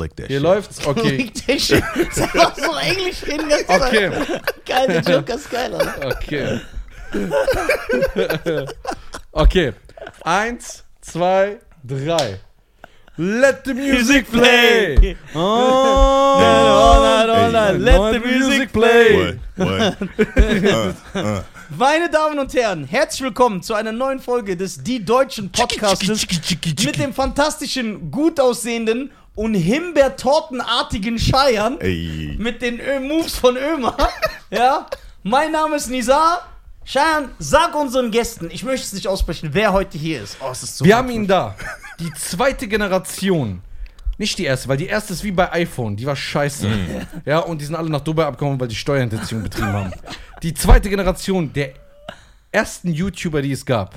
click that Hier shit. läuft's. Okay. Sag mal so Englisch hin. ganz Zeit. Okay. Geil, der Joker ist geil, Alter. Okay. okay. Eins, zwei, drei. Let the music play. Oh, all night, all night. Let the music play. Uh, uh. Meine Damen und Herren, herzlich willkommen zu einer neuen Folge des Die Deutschen Podcastes mit dem fantastischen, gut aussehenden und Himbeertortenartigen Scheiern Ey. mit den Ö Moves von Ömer. Ja, mein Name ist Nizar. Scheiern, sag unseren Gästen, ich möchte es nicht aussprechen, wer heute hier ist. Oh, es ist so Wir haben ihn da. Die zweite Generation. Nicht die erste, weil die erste ist wie bei iPhone, die war scheiße. Ja, und die sind alle nach Dubai abgehauen, weil die Steuerhinterziehung betrieben haben. Die zweite Generation der ersten YouTuber, die es gab.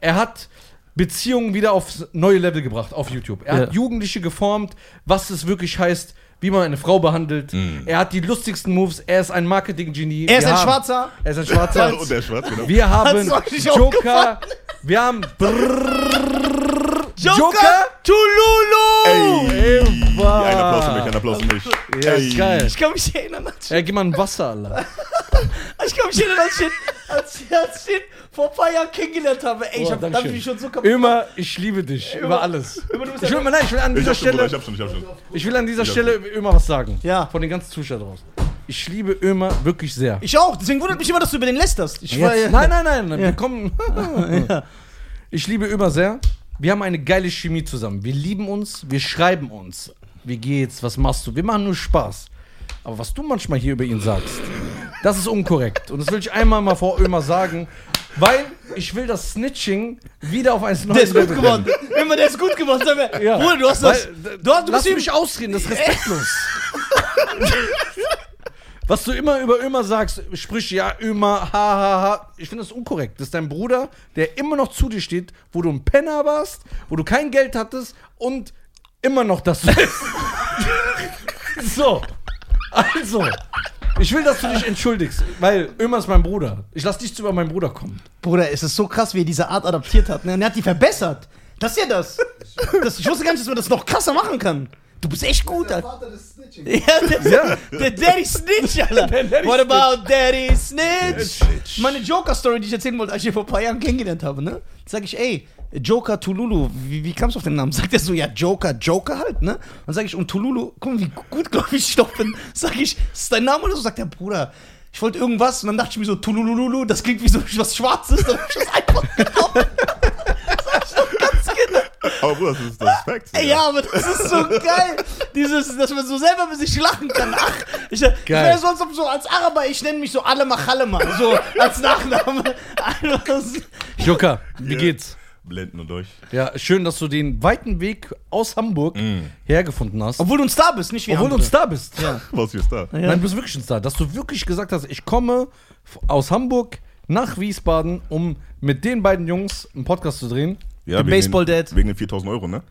Er hat Beziehungen wieder aufs neue Level gebracht auf YouTube. Er hat Ja. Jugendliche geformt, was es wirklich heißt, wie man eine Frau behandelt. Er hat die lustigsten Moves. Er ist ein Marketing-Genie. Er ist Wir ein haben- Schwarzer. Er ist ein Schwarzer. Und der Schwarz, genau. Wir haben Joker. Wir haben Joker, Tululu! Ey. Eva. Ein Applaus für mich, ein Applaus für mich. Ja, Ey. ist geil. Ich kann mich erinnern, als Ja, gib mal ein Wasser, Alter. ich, kann mich erinnern, als ich, als ich, als ich ihn vor ein paar Jahren kennengelernt habe. Ey, ich Oh, hab, da hab Dankeschön. ich mich schon so kaputt Immer, ich liebe dich. Über alles. Immer, du bist Ich ja- will, nein, ich will an Ich dieser hab schon, Bruder, ich Stelle, hab schon, ich hab schon. ich will an dieser Stelle immer was sagen. Ja. Von den ganzen Zuschauern draus. Ich liebe Ömer wirklich sehr. Ich auch, deswegen wundert mich immer, dass du über den lästerst. Ich war, Jetzt, nein, nein, nein, wir Ja. kommen. Ich liebe Ömer sehr. Wir haben eine geile Chemie zusammen. Wir lieben uns, wir schreiben uns. Wie geht's? Was machst du? Wir machen nur Spaß. Aber was du manchmal hier über ihn sagst, das ist unkorrekt. Und das will ich einmal mal vor Ömer sagen, weil ich will das Snitching wieder auf ein neues Der ist gut geworden. Immer der ist gut geworden. Sag Ja. Bruder, du hast das. Weil, Du, hast, du Lass mich ausreden, das ist respektlos. Was du immer über Ömer sagst, sprich ja, Ömer, ha, ha, ha. Ich finde das unkorrekt. Das ist dein Bruder, der immer noch zu dir steht, wo du ein Penner warst, wo du kein Geld hattest und immer noch das bist. so. Also. Ich will, dass du dich entschuldigst, weil Ömer ist mein Bruder. Ich lass dich zu über meinen Bruder kommen. Bruder, es ist so krass, wie er diese Art adaptiert hat. Ne? Und er hat die verbessert. Das ist ja das. das. Ich wusste gar nicht, dass man das noch krasser machen kann. Du bist echt gut, Alter. Vater des Snitching. Ja, der, Ja. der Daddy Snitch, Alter. Der Daddy What Snitch. about Daddy Snitch? Snitch. Meine Joker-Story, die ich erzählen wollte, als ich ihn vor ein paar Jahren kennengelernt habe, ne? Sag ich, ey, Joker Tululu, wie, wie kamst du auf den Namen? Sagt er so, ja, Joker, Joker halt, ne? Dann sag ich, und Tululu, guck mal, wie gut, glaube ich, ich bin. Sag ich, ist dein Name oder so? Sagt der Bruder, ich wollte irgendwas und dann dachte ich mir so, Tulululu, das klingt wie so was Schwarzes, dann hab ich das einfach genommen. Sag ich doch ganz genau. Aber Bruder, das ist das Fact. Ey, Ja, aber das ist so geil. Dieses, dass man so selber mit sich lachen kann. Ach, ich, ich Geil. wäre so, als ob so als Araber, ich nenne mich so Alema Chalema, so als Nachname. Einfach so- Joker, wie Ja. geht's? Blenden und durch. Ja, schön, dass du den weiten Weg aus Hamburg hergefunden hast. Obwohl du ein Star bist, nicht wie Obwohl du ein andere. Star bist. Was ist da? Nein, du bist wirklich ein Star. Dass du wirklich gesagt hast, ich komme aus Hamburg nach Wiesbaden, um mit den beiden Jungs einen Podcast zu drehen. Ja, Der wegen Baseball den, Dad. Wegen den 4000 Euro, ne?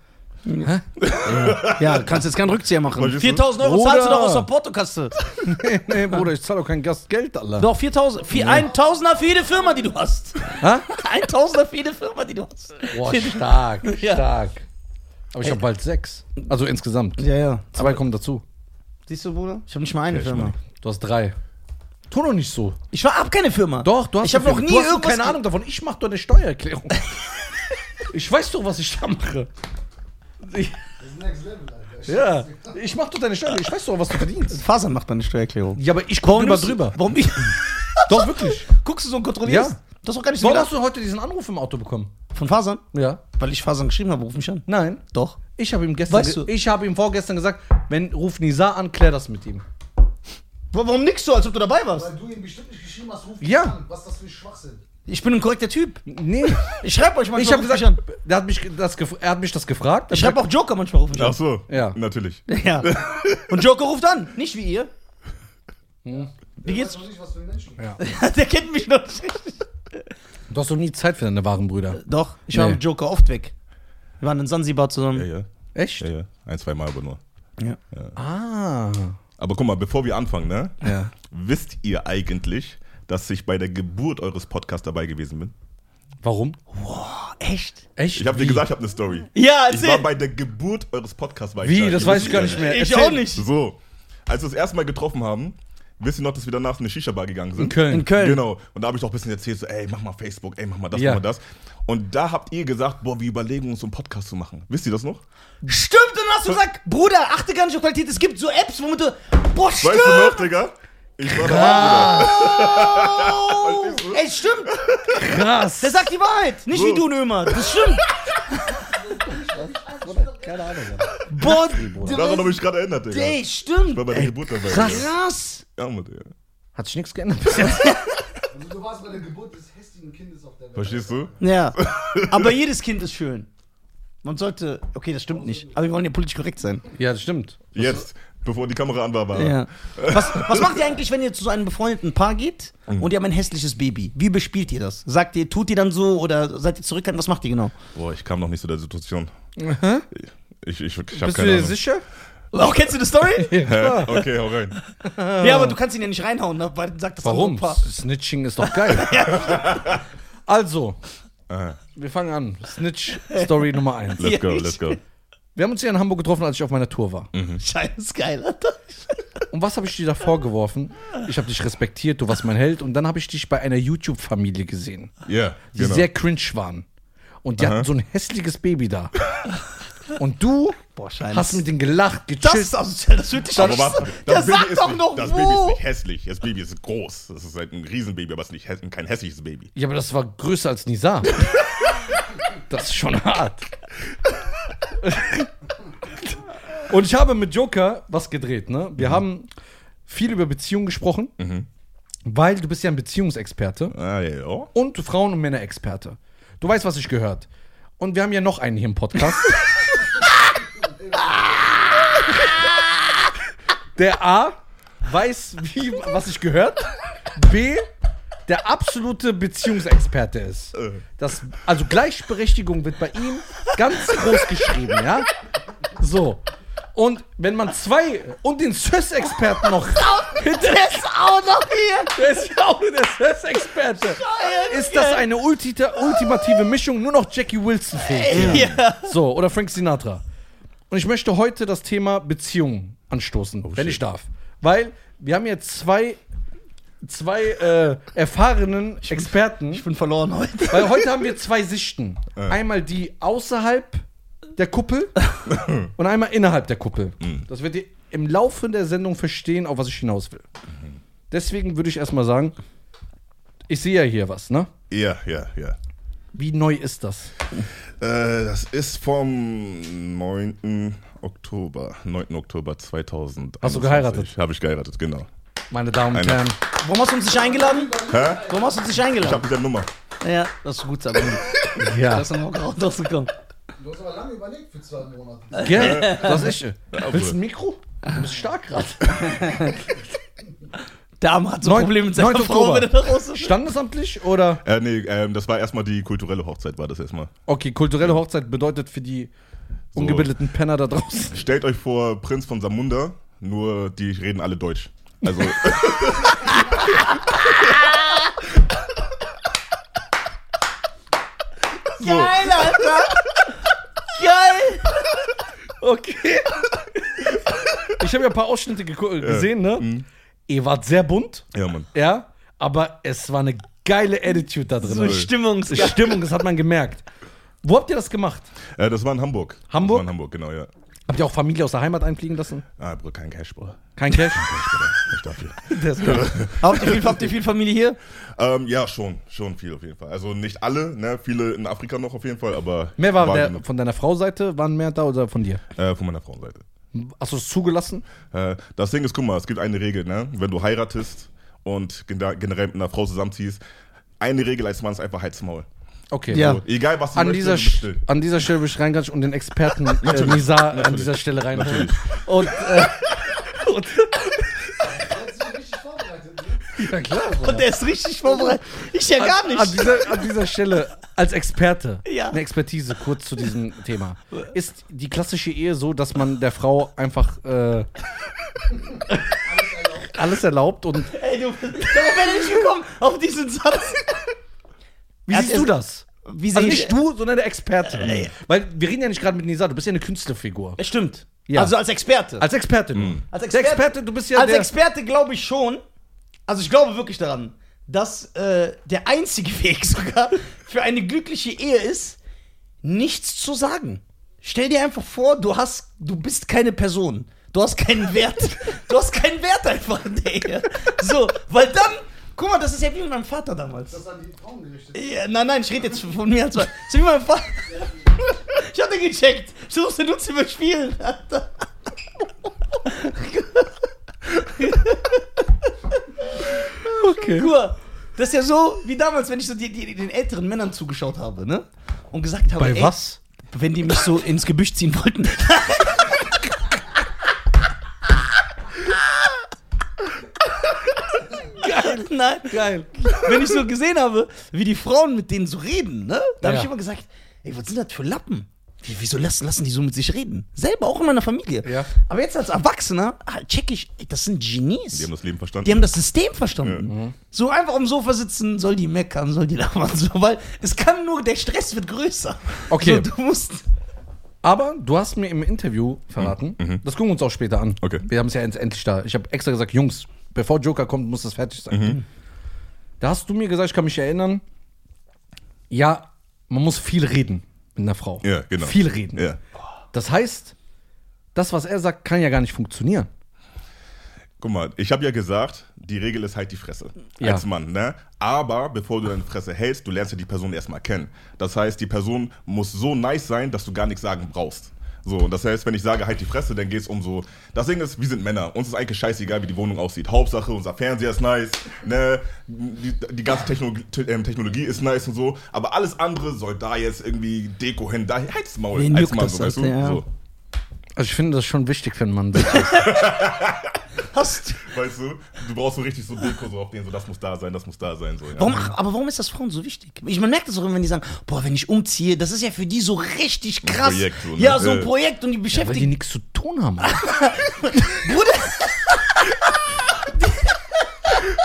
Ja, du kannst jetzt keinen Rückzieher machen. Was ist das? 4000 Euro Bruder. zahlst du doch aus der Portokasse. nee, nee, Bruder, ich zahle doch kein Gastgeld, Alter. Doch, 4000. Vier, ein Tausender für jede Firma, die du hast. Hä? Ein Tausender für jede Firma, die du hast. Boah, stark, Ja. stark. Aber ich habe bald sechs. Also insgesamt. Ja, ja. Zwei kommen dazu. Siehst du, Bruder? Ich habe nicht mal eine Ja, ich Firma. Du hast drei. Tu doch nicht so. Ich war ab keine Firma. Doch, du hast Ich habe noch nie du hast irgendwas keine Ahnung davon. Ich mache doch eine Steuererklärung. ich weiß doch, was ich da mache. Ich, Das ist Next Level, Alter. ja, ich mache doch deine Steuer. Ich weiß doch, was du verdienst. Fasern macht meine Steuererklärung. Ja, aber ich gucke du- drüber. Warum ich? Doch, wirklich. Guckst du so und kontrollierst? Ja. Das ist doch gar nicht so Warum gedacht. hast du heute diesen Anruf im Auto bekommen? Von Fasern? Ja. Weil ich Fasern geschrieben habe, ruf mich an. Nein. Doch. Ich habe ihm gestern, Weißt du- ich habe ihm vorgestern gesagt, wenn ruf Nisa an, klär das mit ihm. Wa- Warum nix so, als ob du dabei warst? Weil du ihm bestimmt nicht geschrieben hast, ruf Ja. mich an. Was ist das für ein Schwachsinn? Ich bin ein korrekter Typ. Nee. Ich schreibe euch manchmal. ich habe mich gesagt, der hat mich das er hat mich das gefragt. Ich schreibe auch Joker manchmal, ruf mich Ach so. Ja. Natürlich. Ja. Und Joker ruft an, nicht wie ihr. Wie Der geht's? weiß noch nicht, was für ein Mensch. Ja. Der kennt mich noch nicht. Du hast doch nie Zeit für deine wahren Brüder. Doch, ich war Nee. mit Joker oft weg. Wir waren in Sansibar Ja, zusammen. ja. Echt? Ja, ja. Ein, zwei Mal aber nur. Ja. Ah. Aber guck mal, bevor wir anfangen, ne? Ja. Wisst ihr eigentlich, dass ich bei der Geburt eures Podcasts dabei gewesen bin? Warum? Echt? Echt? Ich habe dir gesagt, ich habe eine Story. Ja, Ich war bei der Geburt eures Podcasts. ich Wie? da. Das weiß ich gar nicht mehr. Ich Erzähl. auch nicht. So, als wir das erste Mal getroffen haben, wisst ihr noch, dass wir danach in eine Shisha-Bar gegangen sind? In Köln. In Köln. Genau. Und da habe ich doch ein bisschen erzählt, so, ey, mach mal Facebook, ey, mach mal das, Ja. mach mal das. Und da habt ihr gesagt, boah, wir überlegen uns, so einen Podcast zu machen. Wisst ihr das noch? Stimmt, und dann hast du gesagt, Bruder, achte gar nicht auf Qualität. Es gibt so Apps, womit du. Boah, stimmt! Weißt du noch, Digga? Ich war ey, stimmt! Krass. Der sagt die Wahrheit, nicht wie du, Nömer. Das stimmt. Keine Ahnung. Boah, Daran habe ich gerade erinnert, Digga. ey, Ich stimmt. war bei der Geburt dabei. krass. Krass. Ja, Mann, Digga. Hat sich nichts geändert bis jetzt. Also du warst bei der Geburt des hässlichen Kindes auf der Welt. Verstehst du? Ja. Aber jedes Kind ist schön. Man sollte. Okay, das stimmt nicht. Aber wir wollen ja politisch korrekt sein. ja, das stimmt. Jetzt, bevor die Kamera an war, war Ja. Was, was macht ihr eigentlich, wenn ihr zu so einem befreundeten Paar geht und ihr habt ein hässliches Baby? Wie bespielt ihr das? Sagt ihr, tut ihr dann so oder seid ihr zurückhaltend? Was macht ihr genau? Boah, ich kam noch nicht zu der Situation. Aha. Ich, ich, ich hab Bist du keine dir Ahnung. sicher? Auch kennst du die Story? Hä? Okay, hau rein. ja, aber du kannst ihn ja nicht reinhauen, ne? weil sagt das Warum? Paar. Snitching ist doch geil. also, Aha. wir fangen an. Snitch-Story Nummer 1. Let's go, Ja, let's go. Wir haben uns hier in Hamburg getroffen, als ich auf meiner Tour war. Scheiße, geil, Alter. Und was habe ich dir da vorgeworfen? Ich habe dich respektiert, du warst mein Held. Und dann habe ich dich bei einer YouTube-Familie gesehen, Ja, die genau. sehr cringe waren. Und die hatten so ein hässliches Baby da. Und du Boah, scheiße. hast mit denen gelacht, das gechillt. ist asozial, das würde ich aber was, sagen. das, Ja, Baby sag ist doch nicht, noch das wo. Baby ist nicht hässlich. Das Baby ist groß. Das ist halt ein Riesenbaby, aber es ist nicht, häss- kein hässliches Baby. Ja, aber das war größer als Nizar. das ist schon hart. Und ich habe mit Joker was gedreht, ne? Wir haben viel über Beziehungen gesprochen, weil du bist ja ein Beziehungsexperte Ah, ja. und Frauen- und Männerexperte. Du weißt, was ich gehört. Und wir haben ja noch einen hier im Podcast. Der A weiß, wie, was ich gehört. B, der absolute Beziehungsexperte ist. Das, also Gleichberechtigung wird bei ihm ganz groß geschrieben, ja? So. Und wenn man zwei und den SÖS-Experten noch Der ist auch noch hier. der ist ja auch der SÖS-Experte. Ist das eine ultita- ultimative Mischung? Nur noch Jackie Wilson fähig. Ja. So, oder Frank Sinatra. Und ich möchte heute das Thema Beziehung anstoßen, wenn shit. ich darf. Weil wir haben hier zwei, zwei äh, erfahrenen Experten. Ich bin verloren heute. Weil heute haben wir zwei Sichten. Einmal die außerhalb der Kuppel und einmal innerhalb der Kuppel. Das werdet ihr im Laufe der Sendung verstehen, auf was ich hinaus will. Deswegen würde ich erstmal sagen, ich sehe ja hier was, ne? Ja, ja, ja. Wie neu ist das? Äh, das ist vom 9. Oktober. 9. Oktober 2000. Hast du geheiratet? Habe ich geheiratet, genau. Meine Damen und Herren. Warum hast du uns nicht eingeladen? Hä? Warum hast du uns nicht Ich eingeladen? habe diese Nummer. Ja, das ist gut, aber Ja. das ist auch rausgekommen. Du hast aber lange überlegt für zwei Monate. Gell? Das ist ich. Willst du ein Mikro? Du bist stark gerade. Der Arme hat so Neun- Probleme mit seiner 9. Frau, wenn er raus ist. Standesamtlich oder? Äh, nee, ähm, das war erstmal die kulturelle Hochzeit, war das erstmal. Okay, kulturelle Hochzeit bedeutet für die ungebildeten Penner da draußen. Stellt euch vor, Prinz von Samunda, nur die reden alle Deutsch. Also, Geil, Alter! Geil! Okay. Ich habe ja ein paar Ausschnitte geku- gesehen, ne? Ihr wart sehr bunt, ja, Mann. ja, aber es war eine geile Attitude da drin. So Stimmungs... Stimmung, das hat man gemerkt. Wo habt ihr das gemacht? Äh, das war in Hamburg. Hamburg? Das war in Hamburg, genau, ja. Habt ihr auch Familie aus der Heimat einfliegen lassen? Ah, Bruder, kein Cash, Bruder. Kein Cash? Nicht dafür. Der ist geil. Habt ihr, viel, habt ihr viel Familie hier? ähm, ja, schon, schon viel auf jeden Fall. Also nicht alle, ne? Viele in Afrika noch auf jeden Fall, aber. Mehr war waren der, von deiner Frau Seite, waren mehr da oder von dir? Äh, von meiner Frauenseite. Hast du es zugelassen? Äh, das Ding ist, guck mal, es gibt eine Regel, ne? Wenn du heiratest und gen- generell mit einer Frau zusammenziehst, eine Regel als Mann ist einfach halt's Maul. Okay. Ja. So, egal was du An dieser, an dieser Stelle will ich reingehen und den Experten äh, Nizar an dieser Stelle reinholen. Und, äh, und hat sich richtig vorbereitet. Ja, klar. Und der ist richtig vorbereitet. Ich ja gar An, an, nicht. dieser, an dieser Stelle als Experte Ja. eine Expertise kurz zu diesem Thema. Ist die klassische Ehe so, dass man der Frau einfach äh, alles erlaubt und Ey, du, darauf wäre ich nicht gekommen, auf diesen Satz. Wie siehst du das? Wie Also ich. nicht du, sondern der Experte. Weil wir reden ja nicht gerade mit Nisa, du bist ja eine Künstlerfigur. Stimmt. Ja. Also als Experte. Als Experte du. Als Der Experte- Experte, du bist ja Als. Experte glaube ich schon, also ich glaube wirklich daran, dass äh, der einzige Weg sogar für eine glückliche Ehe ist, nichts zu sagen. Stell dir einfach vor, du hast, du bist keine Person. Du hast keinen Wert. Du hast keinen Wert einfach in der Ehe. So, weil dann, guck mal, das ist ja wie mit meinem Vater damals. Das an die Frauen gerichtet. Ja, nein, nein, ich rede jetzt von mir als Das ist wie mein Vater. Ich hatte gecheckt. Ich musste nur zu überspielen. Alter. Okay. Guck mal, das ist ja so wie damals, wenn ich so die, die, den älteren Männern zugeschaut habe, ne? Und gesagt habe, Bei ey, was? wenn die mich so ins Gebüsch ziehen wollten. Geil. Nein. Geil. Wenn ich so gesehen habe, wie die Frauen mit denen so reden, ne? Da habe Ja. ich immer gesagt, ey, was sind das für Lappen? Wie, wieso lassen, lassen die so mit sich reden? Selber auch in meiner Familie. Ja. Aber jetzt als Erwachsener halt check ich, ey, das sind Genies. Die haben das Leben verstanden. Die haben das System verstanden. So einfach am Sofa sitzen, soll die meckern, soll die labern, so, weil es kann nur, der Stress wird größer. Okay. So, du musst. Aber du hast mir im Interview verraten, das gucken wir uns auch später an. Okay. Wir haben es ja endlich da. Ich habe extra gesagt, Jungs, bevor Joker kommt, muss das fertig sein. Da hast du mir gesagt, ich kann mich erinnern, ja, man muss viel reden mit einer Frau. Ja, genau. Viel reden. Ja. Das heißt, das, was er sagt, kann ja gar nicht funktionieren. Guck mal, ich habe ja gesagt, die Regel ist halt die Fresse. Ja. Als Mann, ne? Aber bevor du deine Fresse hältst, du lernst ja die Person erstmal kennen. Das heißt, die Person muss so nice sein, dass du gar nichts sagen brauchst. So, und das heißt, wenn ich sage, halt die Fresse, dann geht es um so. Das Ding ist, wir sind Männer. Uns ist eigentlich scheißegal, wie die Wohnung aussieht. Hauptsache, unser Fernseher ist nice, ne? Die, die ganze Technologie, Te- ähm, Technologie ist nice und so. Aber alles andere soll da jetzt irgendwie Deko hin. Da halt's Maul. Wen als Mann, das, so, weißt du? Ja. So. Also ich finde das schon wichtig, wenn man Hast, Weißt du, du brauchst so richtig so Deko so auf den, so das muss da sein, das muss da sein. So, ja. warum, aber warum ist das Frauen so wichtig? Ich, man merkt das auch immer, wenn die sagen, boah, wenn ich umziehe, das ist ja für die so richtig krass. Projekt, so, ne? Ja, so ein Ja. Projekt und die weil die beschäftigen. nichts zu tun haben. Bruder,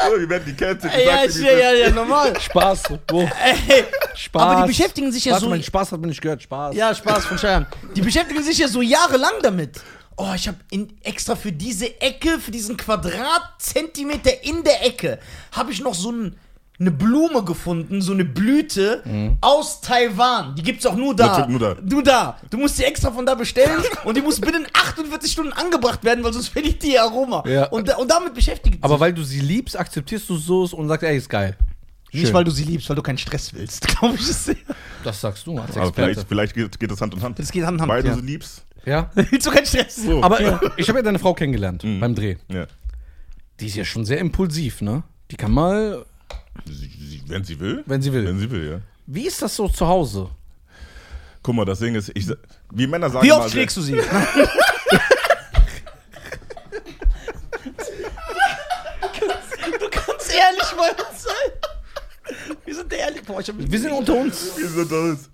Oh, wir werden die Kette. ja, ja, ja, ja, normal. Spaß. Wo? Ey, Spaß. Aber die beschäftigen sich ja Warte so. mal, Spaß hat man nicht gehört. Spaß. Ja, Spaß von Scheiern. Die beschäftigen sich ja so jahrelang damit. Oh, ich habe extra für diese Ecke, für diesen Quadratzentimeter in der Ecke, habe ich noch so ein, eine Blume gefunden, so eine Blüte aus Taiwan. Die gibt's auch nur da. Natürlich nur da. Nur da. Du musst sie extra von da bestellen und die muss binnen 48 Stunden angebracht werden, weil sonst verliert die ihr Aroma. Ja. Und, und damit beschäftigt Aber sich. weil du sie liebst, akzeptierst du so und sagst, ey, ist geil. Nicht, Schön. weil du sie liebst, weil du keinen Stress willst, glaube ich. Das, Das sagst du als Aber Experte. vielleicht, vielleicht geht, geht das Hand in Hand. das geht Hand in Hand. Weil du ja. sie liebst. Ja. Willst du keinen Stress? So. Aber ich habe ja deine Frau kennengelernt beim Dreh. Ja. Die ist ja schon sehr impulsiv, ne? Die kann mal, Sie, sie, wenn sie will. wenn sie will. Wenn sie will, ja. Wie ist das so zu Hause? Guck mal, das Ding ist, ich, wie Männer sagen Wie mal oft schlägst du sie? du kannst ehrlich bei uns sein. Wir sind ehrlich. Boah, ich hab mich Wir sind unter uns. Wie sind das?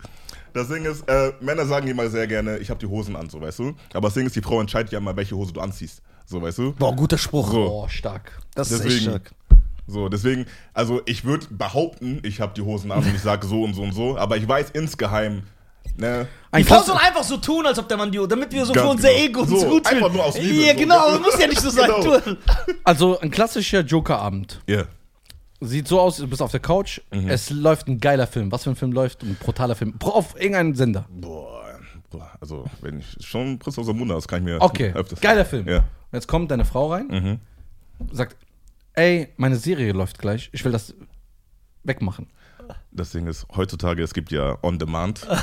Das Ding ist, äh, Männer sagen immer sehr gerne, ich habe die Hosen an, so weißt du. Aber das Ding ist, die Frau entscheidet ja mal, welche Hose du anziehst. So, weißt du? Boah, guter Spruch. So. Oh, stark. Das ist echt Deswegen, stark. So, deswegen, also ich würde behaupten, ich habe die Hosen an und ich sage so und so und so, aber ich weiß insgeheim, ne? Die Ein Frau Klasse- soll einfach so tun, als ob der Mann die, damit wir so für unser genau. Ego uns So, gut fühlen. einfach nur aus Liebe, Ja, so. genau, das muss ja nicht so sein. Genau. Also ein klassischer Joker-Abend. Ja. Sieht so aus, du bist auf der Couch, es läuft ein geiler Film. Was für ein Film läuft? Ein brutaler Film. Auf irgendeinen Sender. Boah, also wenn ich schon Prinz aus dem Munde, das kann ich mir Okay, öfters. geiler Film. Ja. Und jetzt kommt deine Frau rein, sagt, ey, meine Serie läuft gleich, ich will das wegmachen. Das Ding ist, heutzutage, es gibt ja On Demand.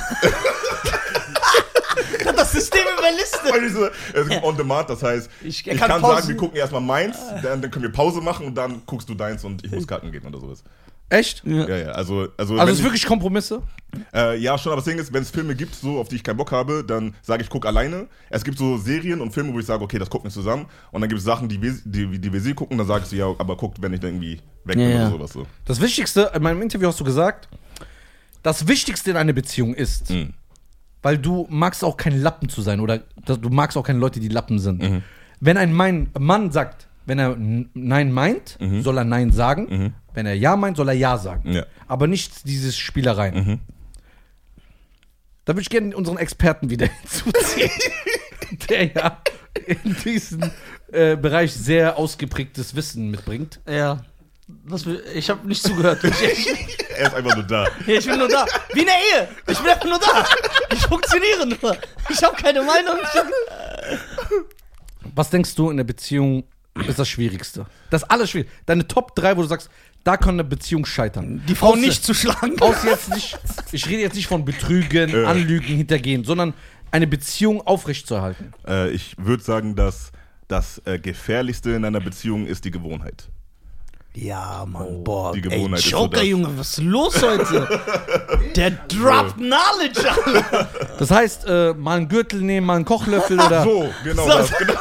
Das System überlistet. Es gibt On Demand, das heißt, Ich- ich, kann kann, sagen, wir gucken erstmal meins, dann, dann können wir Pause machen und dann guckst du deins und ich muss kacken gehen oder sowas. Echt? Ja. Ja, ja, also. Also, Also es ist ich- wirklich Kompromisse? Äh, ja, schon, aber das Ding ist, wenn es Filme gibt, so, auf die ich keinen Bock habe, dann sage ich, guck alleine. Es gibt so Serien und Filme, wo ich sage, okay, das gucken wir zusammen. Und dann gibt es Sachen, die wir, die, die wir sie gucken, dann sagst du, ja, aber guckt, wenn ich dann irgendwie weg bin Ja, ja. oder sowas. So. Das Wichtigste, in meinem Interview hast du gesagt, das Wichtigste in einer Beziehung ist, Mhm. weil du magst auch kein Lappen zu sein oder du magst auch keine Leute, die Lappen sind. Wenn ein Mein- Mann sagt, wenn er Nein meint, soll er Nein sagen. Wenn er Ja meint, soll er Ja sagen. Ja. Aber nicht dieses Spielereien. Da würde ich gerne unseren Experten wieder hinzuziehen, der ja in diesem äh, Bereich sehr ausgeprägtes Wissen mitbringt. Ja. Was für, ich habe nicht zugehört. Ich, Er ist einfach nur da. ich bin nur da. Wie in der Ehe. Ich bin einfach nur da. Ich funktioniere nur. Ich habe keine Meinung. Was denkst du in der Beziehung ist das Schwierigste? Das Allerschwierigste. Deine Top 3, wo du sagst, da kann eine Beziehung scheitern. Die Frau Außer- nicht zu schlagen. Aus jetzt nicht, ich rede jetzt nicht von Betrügen, Ja. Anlügen, Hintergehen, sondern eine Beziehung aufrechtzuerhalten. Äh, ich würde sagen, dass das äh, Gefährlichste in einer Beziehung ist die Gewohnheit. Ja, Mann, boah. die ey, Gewohnheit ist so Joker, das. Junge, was ist los heute? Der droppt Knowledge, Alter. Das heißt, äh, mal einen Gürtel nehmen, mal einen Kochlöffel oder. So, genau So. das. Genau.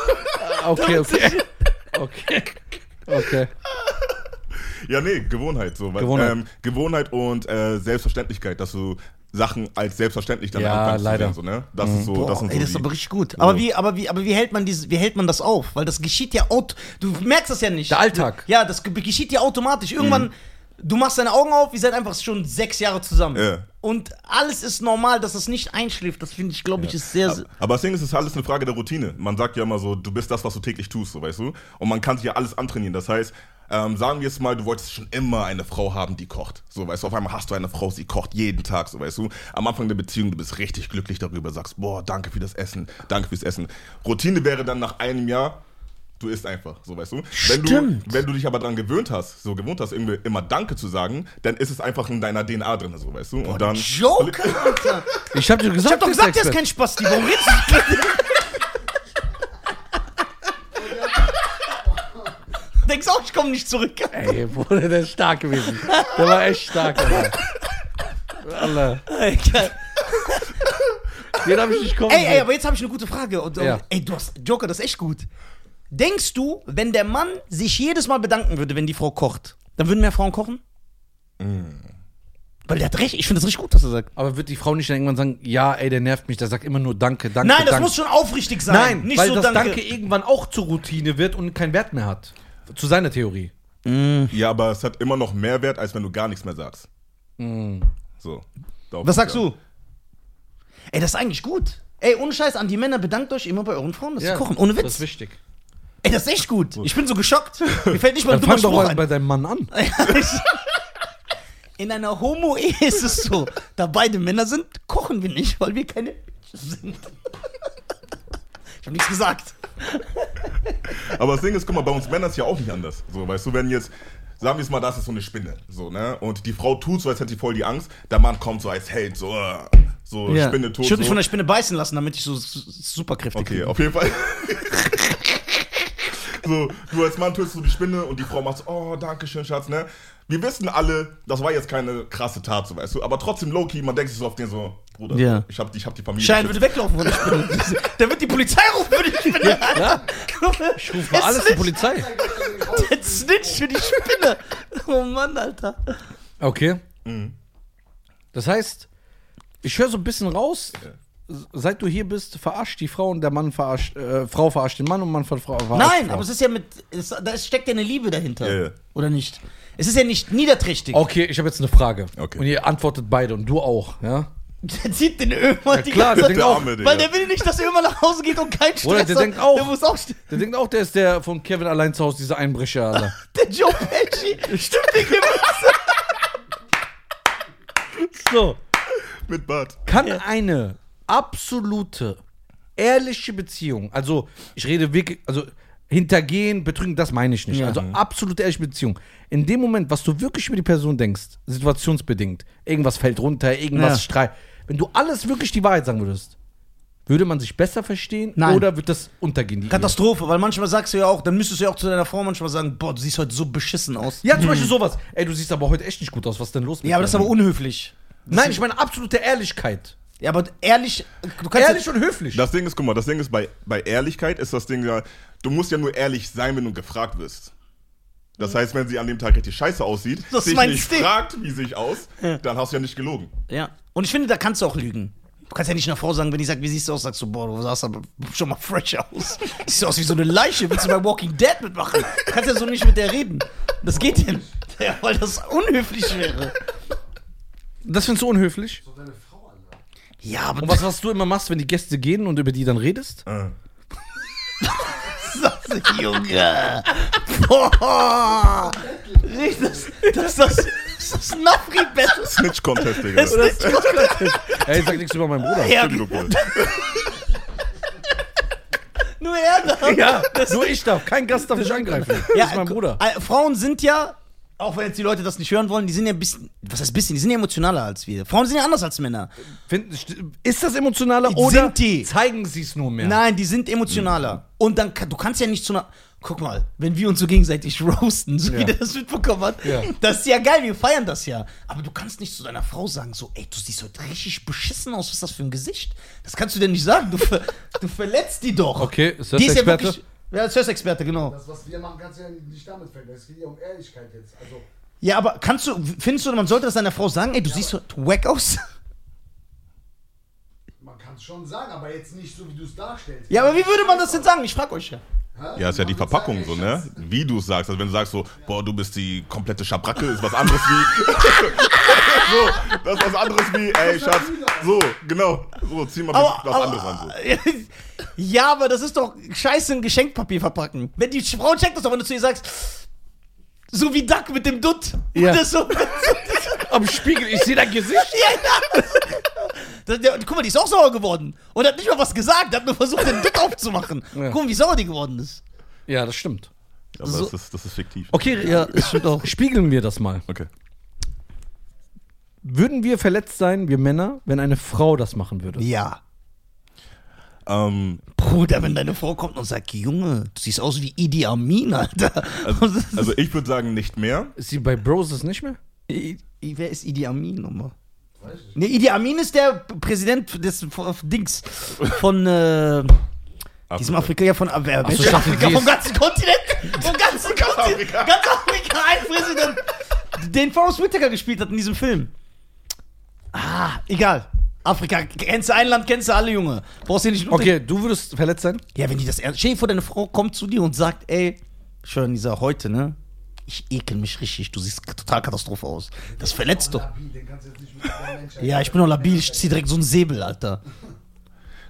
Okay, okay. Okay. Okay. Ja, nee, Gewohnheit. So, weil, Gewohnheit. Ähm, Gewohnheit und äh, Selbstverständlichkeit, dass du Sachen als selbstverständlich dann Ja, anfängst leider. sehen. So, ne? Das ist so, Boah, das sind ey, so das ist aber richtig gut. Aber wie, aber wie, aber wie hält man dieses, wie hält man das auf? Weil das geschieht ja auto, du merkst das ja nicht. Der Alltag. Ja, das ge- geschieht ja automatisch. Irgendwann, du machst deine Augen auf, ihr seid einfach schon sechs Jahre zusammen. Ja. Und alles ist normal, dass es nicht einschläft. Das finde ich, glaube ich, ist sehr, sehr. Aber das Ding ist, es ist alles eine Frage der Routine. Man sagt ja immer so, du bist das, was du täglich tust, so weißt du. Und man kann sich ja alles antrainieren. Das heißt, ähm, sagen wir jetzt mal, du wolltest schon immer eine Frau haben, die kocht. So, weißt du, auf einmal hast du eine Frau, sie kocht jeden Tag, so weißt du. Am Anfang der Beziehung, du bist richtig glücklich darüber, sagst, boah, danke für das Essen, danke fürs Essen. Routine wäre dann nach einem Jahr, du isst einfach, so weißt du. Wenn du, Stimmt. wenn du dich aber dran gewöhnt hast, so gewohnt hast, irgendwie immer Danke zu sagen, dann ist es einfach in deiner DNA drin, so weißt du. Und dann. Joker, Alter. Ich hab dir Ich gesagt, hab doch gesagt, der ist kein Spasti. Warum redest du? Denkst auch, ich komme nicht zurück. Ey, Bruder, der ist stark gewesen. Der war echt stark, Alter. Alter. Ey, geil. Den hab ich nicht kommen Ey, ey, aber jetzt habe ich eine gute Frage. Und, Ja. und, ey, du hast, Joker, das ist echt gut. Denkst du, wenn der Mann sich jedes Mal bedanken würde, wenn die Frau kocht, dann würden mehr Frauen kochen? Weil der hat recht. Ich finde das richtig gut, was er sagt. Aber wird die Frau nicht dann irgendwann sagen, ja, ey, der nervt mich, der sagt immer nur Danke, Danke, Nein, das danke. muss schon aufrichtig sein. Nein, nicht weil so das. Danke. irgendwann auch zur Routine wird und keinen Wert mehr hat. Zu seiner Theorie. Ja, aber es hat immer noch mehr Wert, als wenn du gar nichts mehr sagst. So. Darauf Was sagst du? Ey, das ist eigentlich gut. Ey, ohne Scheiß, an die Männer, bedankt euch immer bei euren Frauen, dass sie kochen. Ohne Das ist Witz. wichtig. Ey, das ist echt gut. Ich bin so geschockt. Mir fällt nicht mal Dann ein dummer doch Spruch mal ein. bei deinem Mann an. In einer Homo-Ehe ist es so, da beide Männer sind, kochen wir nicht, weil wir keine Bitches sind. Ich habe nichts gesagt. Aber das Ding ist, guck mal, bei uns Männern ist ja auch nicht anders. So, weißt du, wenn jetzt, sagen wir es mal, das ist so eine Spinne. So, ne? Und die Frau tut so, als hätte sie voll die Angst. Der Mann kommt so als Held, so, äh, so Spinne tot. ich würde mich so. von der Spinne beißen lassen, damit ich so s- superkräftig Okay, kriege. auf jeden Fall. so, du als Mann tötest so die Spinne und die Frau macht so, oh, danke schön, Schatz, ne? Wir wissen alle, das war jetzt keine krasse Tat, so weißt du, aber trotzdem low-key, man denkt sich so auf den so, Bruder, Ja. ich hab, ich hab die Familie. Schein würde weglaufen von der Spinne. Der wird die Polizei rufen für die Spinne. Ja, Ich ruf mal alles zur Polizei. Der Snitch für die Spinne. Oh Mann, Alter. Okay. Mhm. Das heißt, ich höre so ein bisschen raus, seit du hier bist, verarscht die Frau und der Mann verarscht, äh, Frau verarscht den Mann und Mann von Frau verarscht Nein, Frau. aber es ist ja mit, es, da steckt ja eine Liebe dahinter. Ja, ja. Oder nicht? Es ist ja nicht niederträchtig. Okay, ich habe jetzt eine Frage. Okay. Und ihr antwortet beide und du auch, ja? Der zieht den Ömer die klar, ganze der Zeit Der auch, Arme, Weil der will nicht, dass er immer nach Hause geht und keinen Stress Oder der hat. denkt auch- Der muss auch Der denkt auch, der ist der von Kevin allein zu Hause, dieser Einbrecher, Alter. Der Joe Pesci. Stimmt, der gibt So. Mit Bart. Kann eine absolute, ehrliche Beziehung, also ich rede wirklich, also hintergehen, betrügen, das meine ich nicht. Ja. Also absolute ehrliche Beziehung. In dem Moment, was du wirklich über die Person denkst, situationsbedingt, irgendwas fällt runter, irgendwas Ja. streit, wenn du alles wirklich die Wahrheit sagen würdest, würde man sich besser verstehen Nein. oder wird das untergehen? Die Ehe? Katastrophe, weil manchmal sagst du ja auch, dann müsstest du ja auch zu deiner Frau manchmal sagen, boah, du siehst heute so beschissen aus. Ja, zum Beispiel sowas. Ey, du siehst aber heute echt nicht gut aus. Was ist denn los mit Ja, aber das ist aber unhöflich. Nein, ich meine absolute Ehrlichkeit. Ja, aber ehrlich, du kannst Ehrlich und höflich. Das Ding ist, guck mal, das Ding ist, bei, bei Ehrlichkeit ist das Ding ja, du musst ja nur ehrlich sein, wenn du gefragt wirst. Das heißt, wenn sie an dem Tag richtig scheiße aussieht, Das ist dich mein nicht Stil. fragt, wie sehe ich aus, dann hast du ja nicht gelogen. Ja. Und ich finde, da kannst du auch lügen. Du kannst ja nicht einer Frau sagen, wenn die sagt, wie siehst du aus, sagst du, boah, du sahst aber schon mal fresh aus. Siehst du aus wie so eine Leiche, willst du bei Walking Dead mitmachen? Du kannst ja so nicht mit der reden. Das geht ja nicht. Ja, weil das unhöflich wäre. Das findest du unhöflich? So deine. Ja, aber Und was, was du immer machst, wenn die Gäste gehen und über die dann redest? Äh. das ist, Junge. Boah. Das, das, das, das ist das Nafri-Battle. Snitch-Contest, Digga. Das ist nicht Ey, sag nichts über meinen Bruder. ja, Lukas. nur er da. Ja, nur ich darf. Kein Gast darf dich angreifen. Das ist mein Bruder. äh, Frauen sind ja, auch wenn jetzt die Leute das nicht hören wollen, die sind ja ein bisschen, was heißt bisschen, die sind ja emotionaler als wir. Frauen sind ja anders als Männer. Find, ist das emotionaler oder sind die. zeigen sie es nur mehr? Nein, die sind emotionaler. Und dann, du kannst ja nicht zu einer, guck mal, wenn wir uns so gegenseitig roasten, so wie Ja. der das mitbekommen hat, Ja. das ist ja geil, wir feiern das ja. Aber du kannst nicht zu deiner Frau sagen, so, ey, du siehst heute richtig beschissen aus, was ist das für ein Gesicht? Das kannst du dir nicht sagen, du, ver, du verletzt die doch. Okay, ist das die ist ja Experte? Wirklich, ja, Sex-Experte, genau. Das, was wir machen, kannst du ja nicht damit vergleichen. Es geht ja um Ehrlichkeit jetzt. Also, Ja, aber kannst du, findest du, man sollte das deiner Frau sagen, ey, du siehst so wack aus? man kann es schon sagen, aber jetzt nicht so, wie du es darstellst. Ja, aber wie würde man das denn sagen? Ich frag euch ja. Ja, ist ja die Verpackung so, ne? Wie du es sagst. Also wenn du sagst so, boah, du bist die komplette Schabracke, ist was anderes wie. so, das ist was anderes wie, ey, Schatz. So, genau. So, zieh mal Aber, was anderes an. So. ja, aber das ist doch scheiße in Geschenkpapier verpacken. Wenn die Frau checkt das doch, wenn du zu ihr sagst, so wie Duck mit dem Dutt. Ja. Und das so, Am Spiegel, ich sehe dein Gesicht. ja, das, der, guck mal, die ist auch sauer geworden. Und hat nicht mal was gesagt, hat nur versucht, den Dutt aufzumachen. Ja. Guck mal, wie sauer die geworden ist. Ja, das stimmt. Aber So- das, ist, das ist fiktiv. Okay, Ja, das stimmt auch. spiegeln wir das mal. Okay. Würden wir verletzt sein, wir Männer, wenn eine Frau das machen würde? Ja. Ähm, Bruder, wenn deine Frau kommt und sagt, Junge, du siehst aus wie Idi Amin, Alter. also, also ich würde sagen, nicht mehr. Ist sie bei Bros nicht mehr? I, I, wer ist Idi Amin nochmal? Nee, Idi Amin ist der Präsident des Dings von äh, diesem Afrika, ja von, äh, so, welcher ich dachte, Afrika, sie vom ist- ganzen Kontinent, vom ganzen Kontinent, Afrika. ganz Afrika, ein Präsident, den Forrest Whitaker gespielt hat in diesem Film. Ah, egal. Afrika, kennst du ein Land, kennst du alle, Junge. Brauchst du nicht Okay, du würdest verletzt sein? Ja, wenn die das ernst. Stell dir vor, deine Frau kommt zu dir und sagt, ey, schön, dieser heute, ne? Ich ekel mich richtig, du siehst total Katastrophe aus. Das verletzt doch. Ja, ich bin doch labil, ich zieh direkt so einen Säbel, Alter.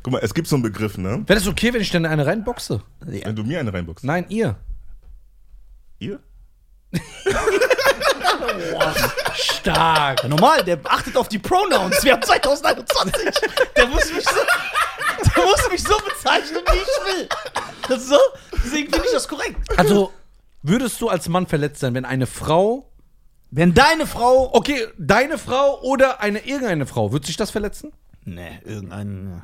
Guck mal, es gibt so einen Begriff, ne? Wäre das okay, wenn ich denn eine reinboxe? Ja. Wenn du mir eine reinboxst. Nein, ihr. Ihr? Stark. Ja, normal, der achtet auf die Pronouns. Wir haben 2021. Der muss mich so, der muss mich so bezeichnen, wie ich will. Das ist so, deswegen finde ich das korrekt. Also, würdest du als Mann verletzt sein, wenn eine Frau. Wenn deine Frau. Okay, deine Frau oder eine irgendeine Frau, würde sich das verletzen? Nee, irgendein.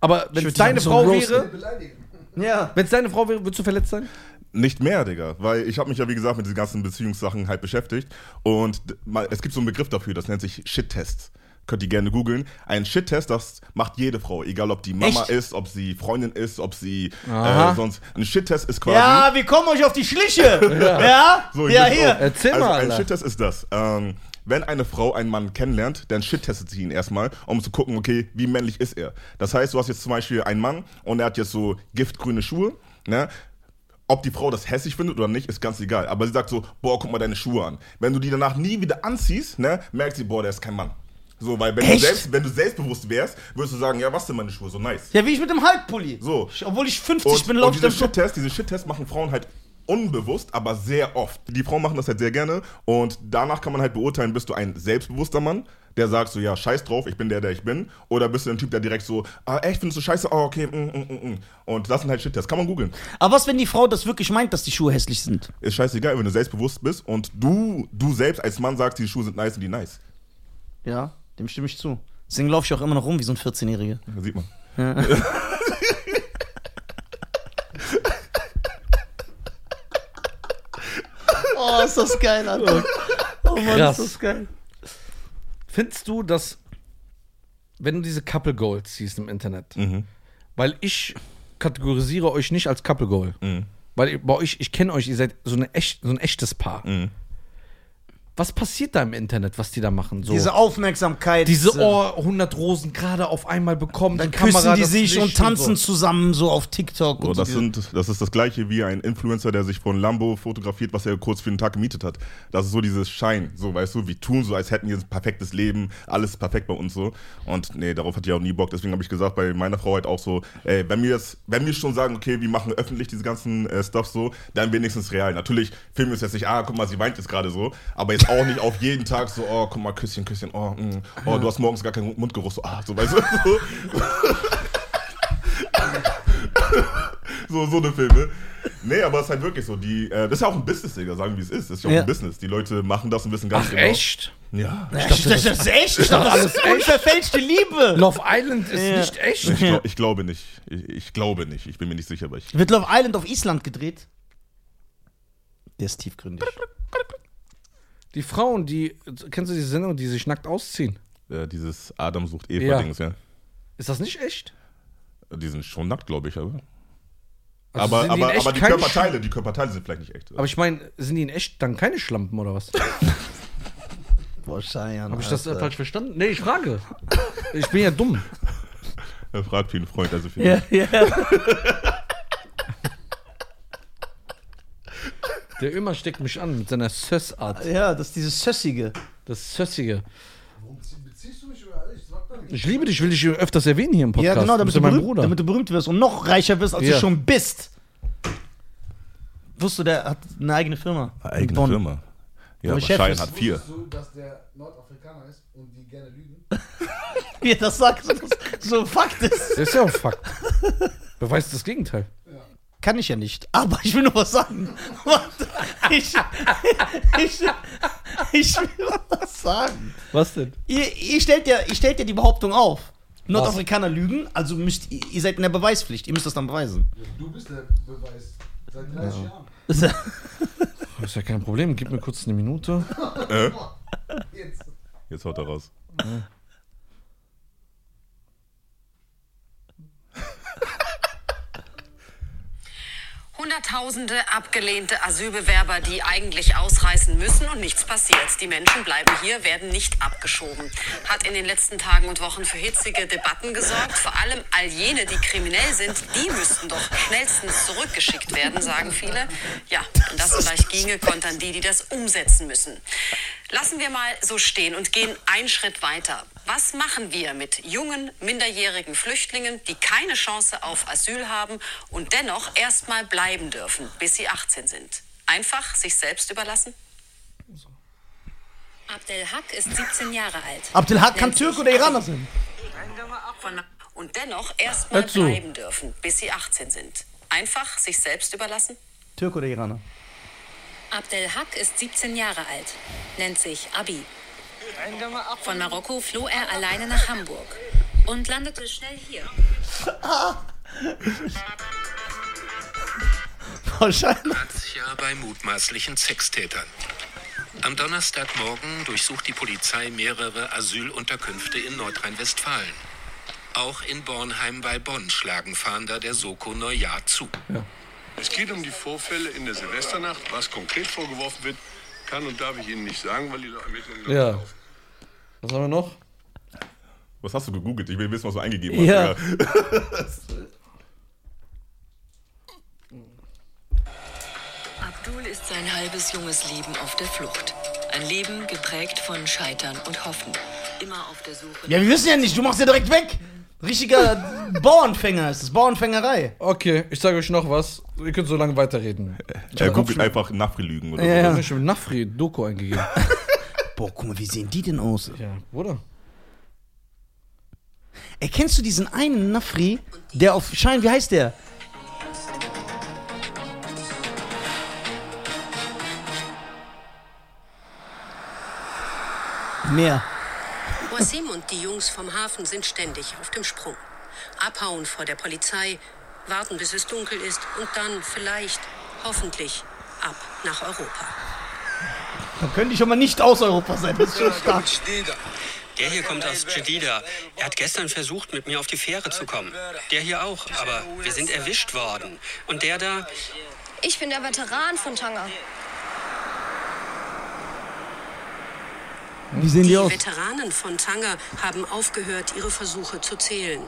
Aber wenn es deine so Frau roasten. wäre, beleidigen. Ja. wenn es deine Frau wäre, würdest du verletzt sein? Nicht mehr, Digga. Weil ich habe mich ja, wie gesagt, mit diesen ganzen Beziehungssachen halt beschäftigt. Und es gibt so einen Begriff dafür, das nennt sich Shit-Test. Könnt ihr gerne googeln. Ein Shit-Test, das macht jede Frau. Egal, ob die Mama Echt? ist, ob sie Freundin ist, ob sie äh, sonst... Ein Shit-Test ist quasi... Ja, wir kommen euch auf die Schliche. Ja? So, ich ja, hier. auch- Erzähl also mal, Ein. Shit-Test ist das. Ähm, wenn eine Frau einen Mann kennenlernt, dann shit-testet sie ihn erstmal, um zu gucken, okay, wie männlich ist er. Das heißt, du hast jetzt zum Beispiel einen Mann und er hat jetzt so giftgrüne Schuhe, ne? Ob die Frau das hässlich findet oder nicht, ist ganz egal. Aber sie sagt so, boah, guck mal deine Schuhe an. Wenn du die danach nie wieder anziehst, ne, merkt sie, boah, der ist kein Mann. So, weil wenn du, Echt? selbst, wenn du selbstbewusst wärst, würdest du sagen, ja, was sind meine Schuhe, so nice. Ja, wie ich mit dem Hulk-Pulli. So. Ich, obwohl ich 50 Und, bin, und lauf ich diese dann so. Shit-Test, diese Shit-Test machen Frauen halt unbewusst, aber sehr oft. Die Frauen machen das halt sehr gerne und danach kann man halt beurteilen, bist du ein selbstbewusster Mann, der sagt so, ja, scheiß drauf, ich bin der, der ich bin, oder bist du ein Typ, der direkt so, ah, echt, findest du scheiße? Oh, okay, mm, mm, mm, mm. Und das sind halt Shit-Tests, kann man googeln. Aber was, wenn die Frau das wirklich meint, dass die Schuhe hässlich sind? Ist scheißegal, wenn du selbstbewusst bist und du, du selbst als Mann sagst, die Schuhe sind nice und die nice. Ja, dem stimme ich zu. Deswegen laufe ich auch immer noch rum wie so ein 14-Jähriger. Da sieht man. Oh, ist das geil, Alter. Oh Mann, Krass. ist das geil. Findest du, dass, wenn du diese Couple Goals siehst im Internet, Mhm. weil ich kategorisiere euch nicht als Couple Goal, Mhm. weil ihr- bei euch, ich kenne euch, ihr seid so, eine echt, so ein echtes Paar. Mhm. Was passiert da im Internet, was die da machen? So. Diese Aufmerksamkeit. Diese äh, oh, 100 Rosen gerade auf einmal bekommen. Dann die Kamera küssen die sich und tanzen so. zusammen so auf TikTok. So, und das, so. sind, das ist das gleiche wie ein Influencer, der sich von Lambo fotografiert, was er kurz für einen Tag gemietet hat. Das ist so dieses Schein, so weißt du, wir tun so, als hätten wir ein perfektes Leben, alles ist perfekt bei uns so. Und nee, darauf hatte ich auch nie Bock. Deswegen habe ich gesagt, bei meiner Frau halt auch so, ey, wenn wir das, wenn wir schon sagen, okay, wir machen öffentlich diese ganzen äh, Stuff so, dann wenigstens real. Natürlich filmen wir es jetzt nicht, ah, guck mal, sie weint jetzt gerade so, aber jetzt auch nicht auf jeden Tag so, oh, guck mal, Küsschen, Küsschen, oh, mm, oh, du hast morgens gar keinen Mundgeruch, so, ah, so, weißt du, so. so, so eine Filme. Nee, aber es ist halt wirklich so. Die, äh, das ist ja auch ein Business, Digga, sagen wie es ist. Das ist ja auch Ja. ein Business. Die Leute machen das und wissen ganz Ach, genau. echt? Ja. Ja, das, das ist echt. Ich dachte, das ist unverfälschte Liebe. Love Island ist Ja. nicht echt. Ich, glaub, ich glaube nicht. Ich, ich glaube nicht. Ich bin mir nicht sicher, aber ich. Wird Love Island auf Island gedreht? Der ist tiefgründig. Die Frauen, die, kennst du diese Sendung, die sich nackt ausziehen? Äh, dieses Adam sucht Ja. Eva-Dings, ja. Ist das nicht echt? Die sind schon nackt, glaube ich, aber. Also aber aber, aber die Körperteile, die Körperteile sind vielleicht nicht echt. Aber ich meine, sind die in echt dann keine Schlampen oder was? Boah, Scheiern. Habe ich das äh, falsch verstanden? Nee, ich frage. Ich bin ja dumm. er fragt für einen Freund, also für Ja, ja. Der Ömer steckt mich an mit seiner Söss-Art. ja, das ist dieses Sössige. Das Sössige. Warum bezie- beziehst du mich oder ich? Sag doch nicht. Ich liebe dich, will dich öfters erwähnen hier im Podcast. Ja, genau, Du damit du, mein berühmt, Bruder. damit du berühmt wirst und noch reicher wirst, als Ja. du schon bist. Wusstest du, der hat eine eigene Firma. in Eigene Bonn. Firma. Ja, Aber Schein hat vier. Wusstest du, dass der Nordafrikaner ist und die gerne lügen? Wie er das sagt, so, so ein Fakt ist. Das ist ja auch Fakt. Beweist das Gegenteil. Kann ich ja nicht. Aber ich will nur was sagen. Warte, Ich, ich, ich will was sagen. Was denn? Ihr, ihr, stellt ja, ihr stellt ja die Behauptung auf. Nordafrikaner lügen, also müsst ihr, ihr seid in der Beweispflicht. Ihr müsst das dann beweisen. Du bist der Beweis. Seit 30 Jahren. Das ist ja kein Problem. Gib mir kurz eine Minute. Äh? Jetzt. Jetzt haut er raus. Hunderttausende abgelehnte Asylbewerber, die eigentlich ausreisen müssen und nichts passiert. Die Menschen bleiben hier, werden nicht abgeschoben. Hat in den letzten Tagen und Wochen für hitzige Debatten gesorgt. Vor allem all jene, die kriminell sind, die müssten doch schnellstens zurückgeschickt werden, sagen viele. Ja, wenn das so leicht ginge, kontern die, die das umsetzen müssen. Lassen wir mal so stehen und gehen einen Schritt weiter. Was machen wir mit jungen, minderjährigen Flüchtlingen, die keine Chance auf Asyl haben und dennoch erstmal bleiben dürfen, bis sie 18 sind? Einfach sich selbst überlassen? Abdelhak ist 17 Jahre alt. Abdelhak kann Türk oder Iraner sein. Und dennoch erstmal bleiben dürfen, bis sie 18 sind. Einfach sich selbst überlassen? Türk oder Iraner? Abdelhak ist 17 Jahre alt, nennt sich Abi. Von Marokko floh er alleine nach Hamburg und landete schnell hier. Wahrscheinlich. Razzia bei mutmaßlichen Sextätern. Am Donnerstagmorgen durchsucht die Polizei mehrere Asylunterkünfte in Nordrhein-Westfalen. Auch in Bornheim bei Bonn schlagen Fahnder der Soko Neujahr zu. Es geht um die Vorfälle in der Silvesternacht. Was konkret vorgeworfen wird, kann und darf ich Ihnen nicht sagen, weil die Ermittlungen noch Ja. laufen. Was haben wir noch? Was hast du gegoogelt? Ich will wissen, was du eingegeben hast. Ja. Abdul ist sein halbes junges Leben auf der Flucht. Ein Leben geprägt von Scheitern und Hoffen. Immer auf der Suche. Ja, wir wissen ja nicht, du machst ja direkt weg. Richtiger Bauernfänger ist das, Bauernfängerei. Okay, ich sage euch noch was. Ihr könnt so lange weiterreden. Er googelt einfach Nafri-Lügen oder Ja, Ich so. habe schon Nafri Doku eingegeben. Boah, guck mal, wie sehen die denn aus? ja, Bruder. Ey, kennst du diesen einen Nafri, der auf Schein, wie heißt der? Mehr. Wasim und die Jungs vom Hafen sind ständig auf dem Sprung. Abhauen vor der Polizei, warten bis es dunkel ist und dann vielleicht, hoffentlich, ab nach Europa. Dann können die schon mal nicht aus Europa sein. Das ist schon stark. Der hier kommt aus Jedida. Er hat gestern versucht, mit mir auf die Fähre zu kommen. Der hier auch, aber wir sind erwischt worden. Und der da, Ich bin der Veteran von Tanga. Wie sehen die aus? Veteranen von Tanger haben aufgehört, ihre Versuche zu zählen.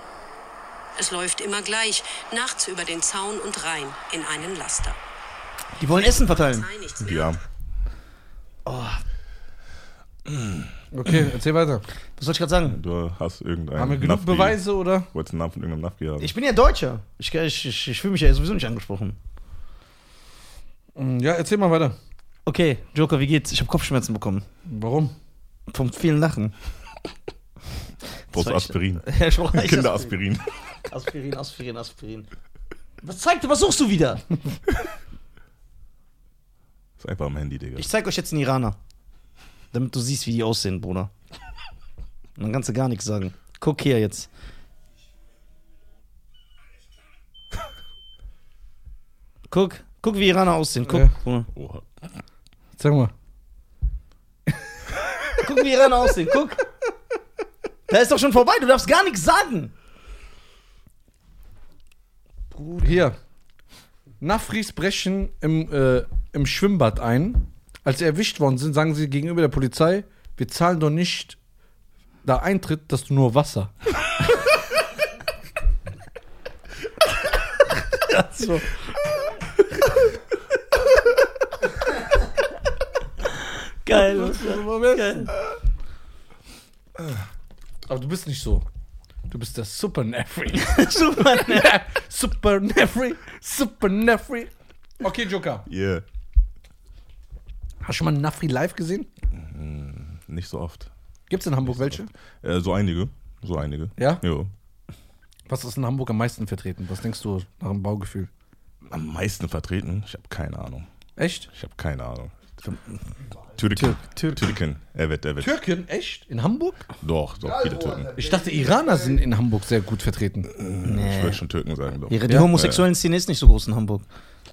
Es läuft immer gleich, nachts über den Zaun und rein in einen Laster. Die wollen Essen verteilen. Sei Ja. Okay, erzähl weiter. Was soll ich gerade sagen? Du hast irgendeinen. Haben wir genug Nafri- Beweise oder? Wolltest den Namen von irgendeinem Nafri haben. Ich bin ja Deutscher. Ich, ich, ich, ich fühle mich ja sowieso nicht angesprochen. Ja, erzähl mal weiter. Okay, Joker, wie geht's? Ich habe Kopfschmerzen bekommen. Warum? Vom vielen Lachen. Brauchst Aspirin. Ja, ich brauch Kinderaspirin. Aspirin, Aspirin, Aspirin. Was zeigt was suchst du wieder? Ist einfach am Handy, Digga. Ich zeig euch jetzt einen Iraner. Damit du siehst, wie die aussehen, Bruder. Und dann kannst du gar nichts sagen. Guck hier jetzt. Guck, guck, wie Iraner aussehen. Guck, Ja. Bruder. Oha. Sag mal. guck, wie Iraner aussehen. Guck. Da ist doch schon vorbei. Du darfst gar nichts sagen. Hier. Nafris brechen im, äh, im Schwimmbad ein. Als sie erwischt worden sind, sagen sie gegenüber der Polizei, wir zahlen doch nicht da Eintritt, das ist nur Wasser. so. Geil. Geil. Aber du bist nicht so. Du bist der Super Nefri. Super, ne? Super Nefri. Super Nefri. Okay, Joker. Yeah. Hast du schon mal einen Nafri live gesehen? Nicht so oft. Gibt es in Hamburg welche? Äh, so einige. So einige. Ja? Jo. Was ist in Hamburg am meisten vertreten? Was denkst du nach dem Baugefühl? Am meisten vertreten? Ich habe keine Ahnung. Echt? Ich habe keine Ahnung. Türken. Türken. Er wird, er wird. Türken? Echt? In Hamburg? Doch, doch, viele Türken. Ich dachte, Iraner sind in Hamburg sehr gut vertreten. Ich würde schon Türken sagen, doch. Die, die Ja? homosexuellen Szene ist nicht so groß in Hamburg.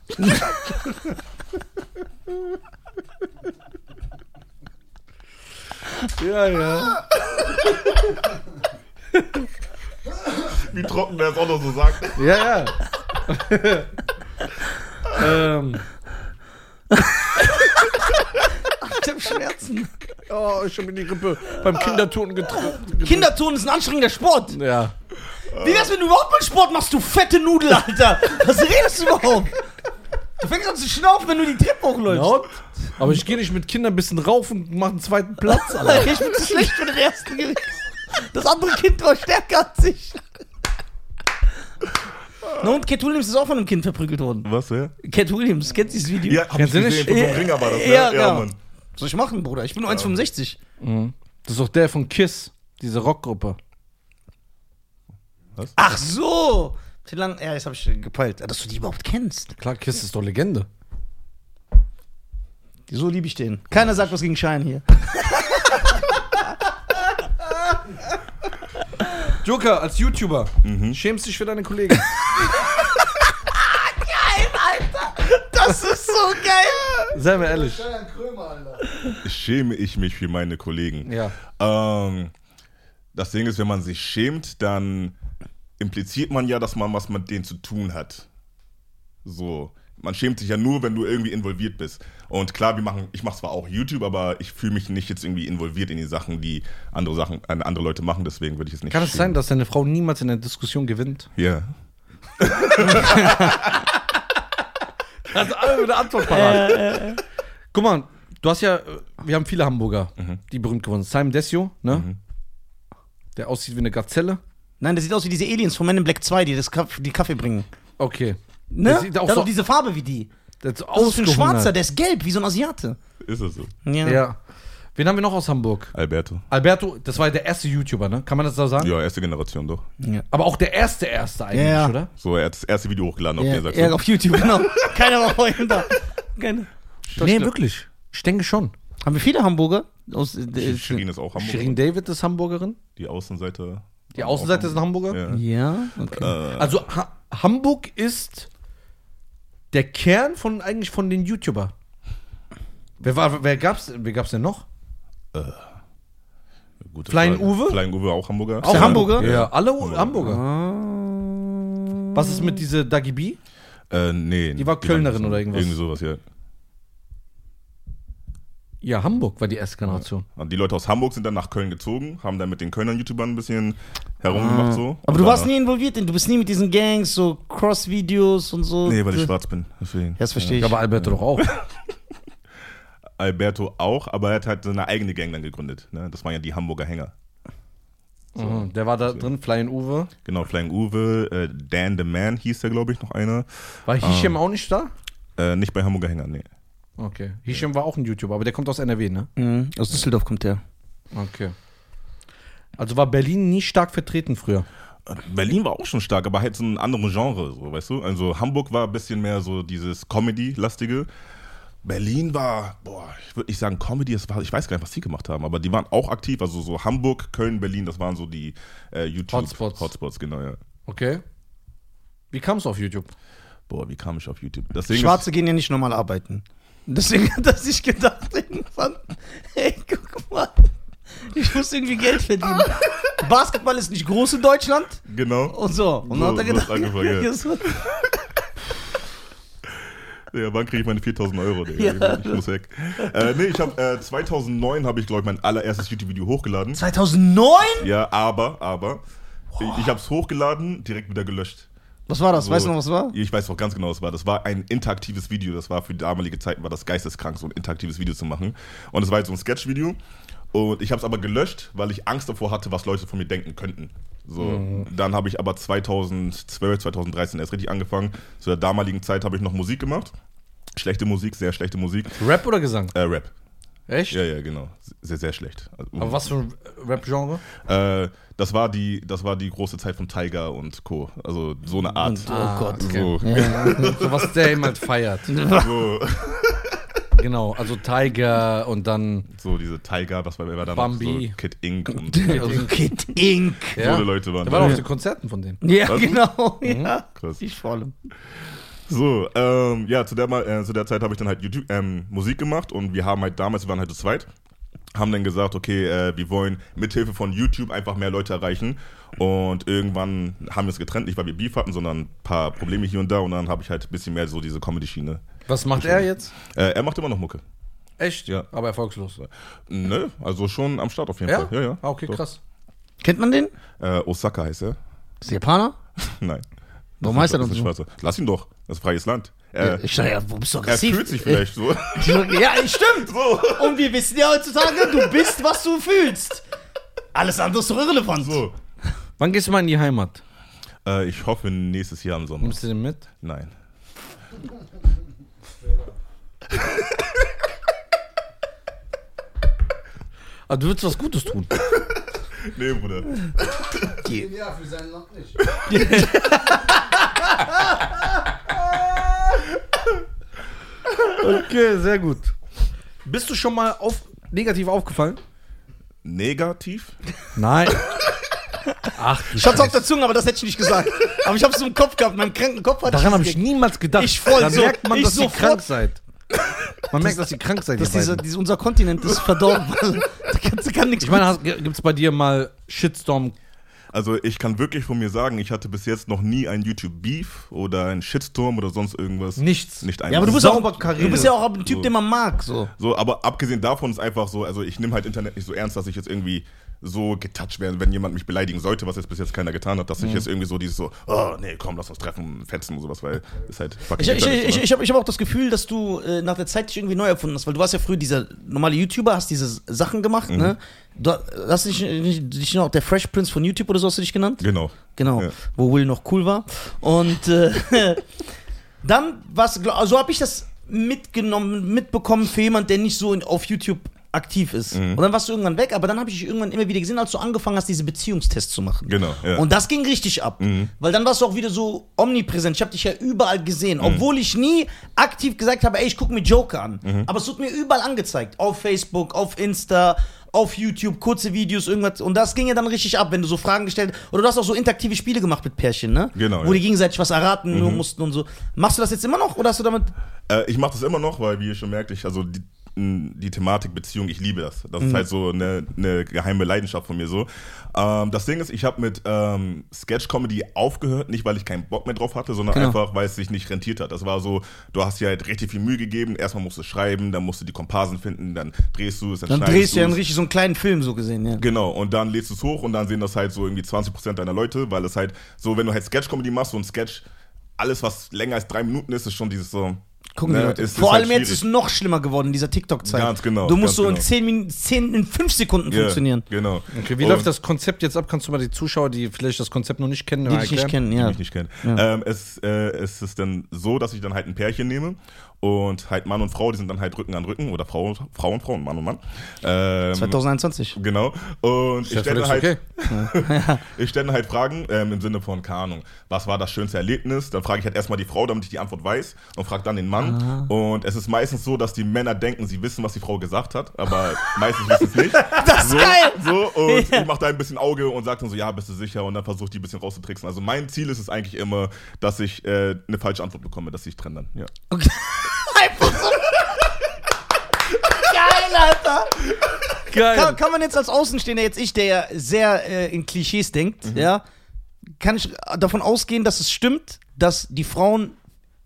Ja, ja. Wie trocken der es auch noch so sagt. Ja, ja. ähm, Ich hab Schmerzen. oh, ich hab mir die Rippe beim Kinderturnen getroffen. Kinderturnen ist ein anstrengender Sport. Ja. Wie wär's, wenn du überhaupt mal Sport machst, du fette Nudel, Alter? Was redest du überhaupt? Du fängst an zu schnaufen, wenn du die Treppe hochläufst. Laut. Aber ich gehe nicht mit Kindern ein bisschen rauf und mach einen zweiten Platz, Alter. Ich bin zu schlecht für den ersten gewesen. Das andere Kind war stärker als ich. Na und Cat Williams ist auch von einem Kind verprügelt worden. Was, wer? Cat Williams, kennt dieses Video? Ja, hab ich Kennst du gesehen. Von so einem Ringer war das, ne? Ja, ja, ja. Mann. Was soll ich machen, Bruder? Ich bin nur 1,65. Das ist doch der von Kiss, diese Rockgruppe. Ach so. Wie lang? Ja, jetzt habe ich gepeilt. Dass du die überhaupt kennst. Klar, Kiss ist doch Legende. So liebe ich den. Keiner sagt was gegen Schein hier. Joker, als YouTuber, schämst dich für deine Kollegen. Das ist so geil. Sei mal ehrlich. Steuern Krömer, Alter. Schäme ich mich für meine Kollegen. Ja. Ähm, das Ding ist, wenn man sich schämt, dann impliziert man ja, dass man was mit denen zu tun hat. So. Man schämt sich ja nur, wenn du irgendwie involviert bist. Und klar, wir machen, ich mache zwar auch YouTube, aber ich fühle mich nicht jetzt irgendwie involviert in die Sachen, die andere Sachen, äh, andere Leute machen, deswegen würde ich es nicht Kann es sein, dass deine Frau niemals in der Diskussion gewinnt? Ja. Also alle mit der Antwort parat. Guck mal, du hast ja, äh, wir haben viele Hamburger, die berühmt geworden sind. Simon Desio, ne? Der aussieht wie eine Gazelle. Nein, das sieht aus wie diese Aliens von Men in Black 2, die das Kaff die Kaffee bringen. Okay. Ne? Der sieht auch so- diese Farbe wie die. Der ist Das ist ein ausgehungert. Schwarzer, der ist gelb, wie so ein Asiate. Ist es so? Ja. Ja. Wen haben wir noch aus Hamburg? Alberto. Alberto, das war der erste YouTuber, ne? Kann man das so sagen? Ja, erste Generation doch. Aber auch der erste erste eigentlich, Ja. oder? So, er hat das erste Video hochgeladen auf Ja, der Seite. ja, auf YouTube, genau. Keiner war vorhin da. Keine. Nee, wirklich. Ich denke schon. Haben wir viele Hamburger? Aus, äh, Shirin ist auch Hamburger. Shirin David ist Hamburgerin. Die Außenseite. Die Außenseite ist ein Hamburger. Ja. ja, okay. Also ha Hamburg ist der Kern von eigentlich von den YouTuber. Wer war, wer gab's, wer gab's denn noch? Gute Flying Frage. Uwe? Flying Uwe auch Hamburger. der Hamburger? Ja, alle Hamburger. Was ist mit dieser Dagi B? Äh, nee. Die war Kölnerin so- oder irgendwas. Irgendwie sowas, ja. Ja, Hamburg war die erste Generation. Und die Leute aus Hamburg sind dann nach Köln gezogen, haben dann mit den Kölner YouTubern ein bisschen herumgemacht so. Aber Und du warst nie involviert, in- du bist nie mit diesen Gangs, so Cross-Videos und so. Nee, weil ich Ja, schwarz bin, deswegen. Das verstehe ich. Ja, aber Alberto doch auch. Alberto auch, aber er hat halt seine eigene Gang dann gegründet. Ne? Das waren ja die Hamburger Hänger. Mhm, Der war da drin, Flying Uwe. Genau, Flying Uwe, äh, Dan the Man hieß der, glaube ich, noch einer. War Hisham auch nicht da? Äh, nicht bei Hamburger Hänger, nee. Okay. Hisham war auch ein YouTuber, aber der kommt aus NRW, ne? Mhm, Aus Düsseldorf kommt der. Okay. Also war Berlin nie stark vertreten früher. Berlin war auch schon stark, aber halt so ein anderes Genre, so, weißt du? Also Hamburg war ein bisschen mehr so dieses Comedy-lastige. Berlin war, boah, ich würde nicht sagen Comedy, es war, ich weiß gar nicht, was die gemacht haben, aber die waren auch aktiv. Also so Hamburg, Köln, Berlin, das waren so die äh, YouTube Hotspots. Hotspots, genau, ja. Okay. Wie kam es auf YouTube? Boah, wie kam ich auf YouTube? Das Ding Schwarze gehen ja nicht normal arbeiten. Deswegen hat er sich gedacht, irgendwann, ey, guck mal, ich muss irgendwie Geld verdienen. Basketball ist nicht groß in Deutschland genau. und so. Und So- dann hat er gedacht, ja. so, Ja, wann kriege ich meine 4000 Euro, Digga? Ja. Ich muss weg. Äh, nee, ich habe äh, 2009 habe ich, glaube ich, mein allererstes YouTube-Video hochgeladen. 2009? Ja, aber, aber, ich, ich habe es hochgeladen, direkt wieder gelöscht. Was war das? So, weißt du noch, was war? Ich weiß auch ganz genau, was war. Das war ein interaktives Video. Das war für die damalige Zeit war das geisteskrank, so ein interaktives Video zu machen. Und es war jetzt so ein Sketch-Video. Und ich habe es aber gelöscht, weil ich Angst davor hatte, was Leute von mir denken könnten. So, Mhm. dann habe ich aber 2012, 2013 erst richtig angefangen. Zu der damaligen Zeit habe ich noch Musik gemacht. Schlechte Musik, sehr schlechte Musik. Rap oder Gesang? Äh, Rap. Echt? Ja, ja, genau. Sehr, sehr schlecht. Also, Aber was für ein Rap-Genre? Äh, das war die, das war die große Zeit von Tiger und Co. Also so eine Art. Oh Gott. So, So was der eben halt feiert. so, Genau, also Tiger und dann so diese Tiger, was war, wer war da Bambi. So Kid Ink und Also Kid Ink. ja, eine Leute waren da. auf den Konzerten von denen. Ja, Was? genau. Ja. Krass. Ich vor allem. So, ähm, ja, zu der, Mal- äh, zu der Zeit habe ich dann halt YouTube, ähm, Musik gemacht und wir haben halt damals, wir waren halt zu zweit, haben dann gesagt, okay, äh, wir wollen mithilfe von YouTube einfach mehr Leute erreichen und irgendwann haben wir uns getrennt, nicht weil wir Beef hatten, sondern ein paar Probleme hier und da und dann habe ich halt ein bisschen mehr so diese Comedy-Schiene. Was macht er jetzt? Äh, er macht immer noch Mucke. Echt? Ja. Aber erfolgslos. Nö, also schon am Start auf jeden Ja? Fall. Ja, ja. Ah, okay, Doch. krass. Kennt man den? Äh, Osaka heißt er. Ist der Japaner? Nein. Warum heißt er das ist so? Lass ihn doch. Das ist freies Land. Äh, Ich dachte, ja, wo bist du er aggressiv? fühlt sich vielleicht so. Ja, stimmt. Und wir wissen ja heutzutage, du bist, was du fühlst. Alles andere ist doch irrelevant. so. Wann gehst du mal in die Heimat? Äh, ich hoffe nächstes Jahr im Sommer. Nimmst du den mit? Nein. Ah, du willst was Gutes tun. Nee, Bruder. Ja, für sein Land nicht. Okay, sehr gut. Bist du schon mal auf, negativ aufgefallen? Negativ? Nein. Ach, Ich hab's auf der Zunge, aber das hätte ich nicht gesagt. Aber ich hab's so im Kopf gehabt, meinem kranken Kopf hat Daran habe ich niemals gedacht. Ich voll Dann so- merkt man, ich dass ihr sofort- krank seid. Man merkt, dass ihr krank seid. dass ihr beiden. dieser, unser Kontinent ist verdorben. da kann, da kann nichts ich meine, gibt es bei dir mal Shitstorm? Also ich kann wirklich von mir sagen, ich hatte bis jetzt noch nie ein YouTube-Beef oder ein Shitstorm oder sonst irgendwas. Nichts. Nicht einmal. Ja, aber du bist, auch, du bist ja auch ein Typ, So. den man mag. So. So, aber abgesehen davon ist einfach so, also ich nehme halt Internet nicht so ernst, dass ich jetzt irgendwie so getoucht werde, wenn jemand mich beleidigen sollte, was jetzt bis jetzt keiner getan hat, dass Mhm. ich jetzt irgendwie so dieses so, oh nee, komm, lass uns treffen, fetzen und sowas, weil ist halt fucking Ich, ich, Internet, ich, ich, habe hab auch das Gefühl, dass du äh, nach der Zeit dich irgendwie neu erfunden hast, weil du warst ja früher dieser normale YouTuber, hast diese Sachen gemacht, Mhm. ne? Du hast dich, nicht- dich noch der Fresh Prince von YouTube oder so hast du dich genannt? Genau. Genau, Ja. wo Will noch cool war. Und äh, dann was, so habe ich das mitgenommen, mitbekommen für jemand, der nicht so in, auf YouTube aktiv ist. Mhm. Und dann warst du irgendwann weg, aber dann habe ich dich irgendwann immer wieder gesehen, als du angefangen hast, diese Beziehungstests zu machen. Genau, ja. Und das ging richtig ab. Mhm. Weil dann warst du auch wieder so omnipräsent. Ich habe dich ja überall gesehen. Obwohl ich nie aktiv gesagt habe, ey, ich gucke mir Joker an. Mhm. Aber es wird mir überall angezeigt. Auf Facebook, auf Insta, auf YouTube, kurze Videos, irgendwas. Und das ging ja dann richtig ab, wenn du so Fragen gestellt Oder du hast auch so interaktive Spiele gemacht mit Pärchen, ne? Genau, Wo ja. die gegenseitig was erraten nur mussten und so. Machst du das jetzt immer noch oder hast du damit. Äh, ich mache das immer noch, weil wie ihr schon merkt, ich, also die, die Thematik Beziehung, ich liebe das. Das Mhm. ist halt so eine, eine geheime Leidenschaft von mir so. Ähm, das Ding ist, ich habe mit ähm, Sketch-Comedy aufgehört, nicht weil ich keinen Bock mehr drauf hatte, sondern Genau. einfach, weil es sich nicht rentiert hat. Das war so, du hast dir halt richtig viel Mühe gegeben, erstmal musst du schreiben, dann musst du die Komparsen finden, dann drehst du es, dann, Dann schneidest drehst du ja richtig so einen kleinen Film so gesehen, ja. Genau, und dann lädst du es hoch und dann sehen das halt so irgendwie 20% deiner Leute, weil es halt so, wenn du halt Sketch-Comedy machst, so ein Sketch, alles was länger als drei Minuten ist, ist schon dieses so. Gucken die ne, Leute. ist- ist Vor halt allem jetzt ist es noch schlimmer geworden in dieser TikTok-Zeit. Ganz genau, Du musst so in genau. 10 Minuten, 10, in 5 Sekunden Ja, funktionieren. Genau. Okay, wie Und- läuft das Konzept jetzt ab? Kannst du mal die Zuschauer, die vielleicht das Konzept noch nicht kennen, Die mal dich nicht erklären? kennen, die ja. mich nicht kennen. Ja. Ähm, es, äh, es ist dann so, dass ich dann halt ein Pärchen nehme und halt Mann und Frau, die sind dann halt Rücken an Rücken oder Frau, Frau und Frau und Mann und Mann. Ähm, 2021. Genau. Und Ist ich stelle halt, okay. ich stelle halt Fragen ähm, im Sinne von, keine Ahnung, was war das schönste Erlebnis? Dann frage ich halt erstmal die Frau, damit ich die Antwort weiß und frage dann den Mann. Und es ist meistens so, dass die Männer denken, sie wissen, was die Frau gesagt hat, aber meistens wissen es nicht. Das ist so, geil! So, und Ja. ich mache da ein bisschen Auge und sage dann so, ja, bist du sicher? Und dann versuche ich die ein bisschen rauszutricksen. Also mein Ziel ist es eigentlich immer, dass ich äh, eine falsche Antwort bekomme, dass ich trenne dann. Ja. Okay. Einfach so. Geil, Alter. Geil. Kann, kann man jetzt als Außenstehender, jetzt ich, der ja sehr äh, in Klischees denkt, Mhm. ja, kann ich davon ausgehen, dass es stimmt, dass die Frauen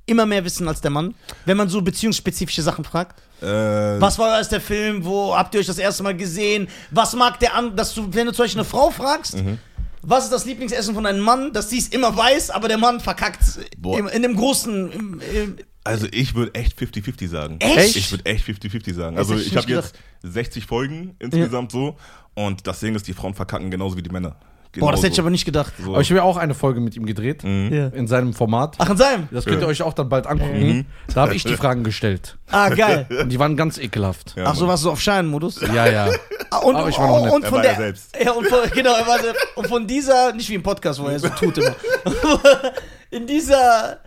immer mehr wissen als der Mann, wenn man so beziehungsspezifische Sachen fragt? Äh, Was war erst der Film? Wo habt ihr euch das erste Mal gesehen? Was mag der an, dass du, wenn du zum Beispiel eine Frau fragst, Mhm. was ist das Lieblingsessen von einem Mann, dass sie es immer weiß, aber der Mann verkackt im, in dem großen. Im, im, Also ich würde echt 50-50 sagen. Echt? Ich würde echt 50-50 sagen. Also ich habe jetzt 60 Folgen insgesamt so und das Ding ist, die Frauen verkacken genauso wie die Männer. boah, das hätte ich aber nicht gedacht. So. Aber ich habe ja auch eine Folge mit ihm gedreht, Mhm. Ja. in seinem Format. Ach, in seinem? Das könnt ihr euch auch dann bald angucken. Da habe ich die Fragen gestellt. Ah, geil. Und die waren ganz ekelhaft. Ja, Ach so, warst du auf Scheinmodus? Ja, ja. Ah, Und, Aber ich war noch nett. und Er von war der, ja selbst. Ja, und von, genau, er war, und von dieser, nicht wie im Podcast, wo er so tut immer. In dieser,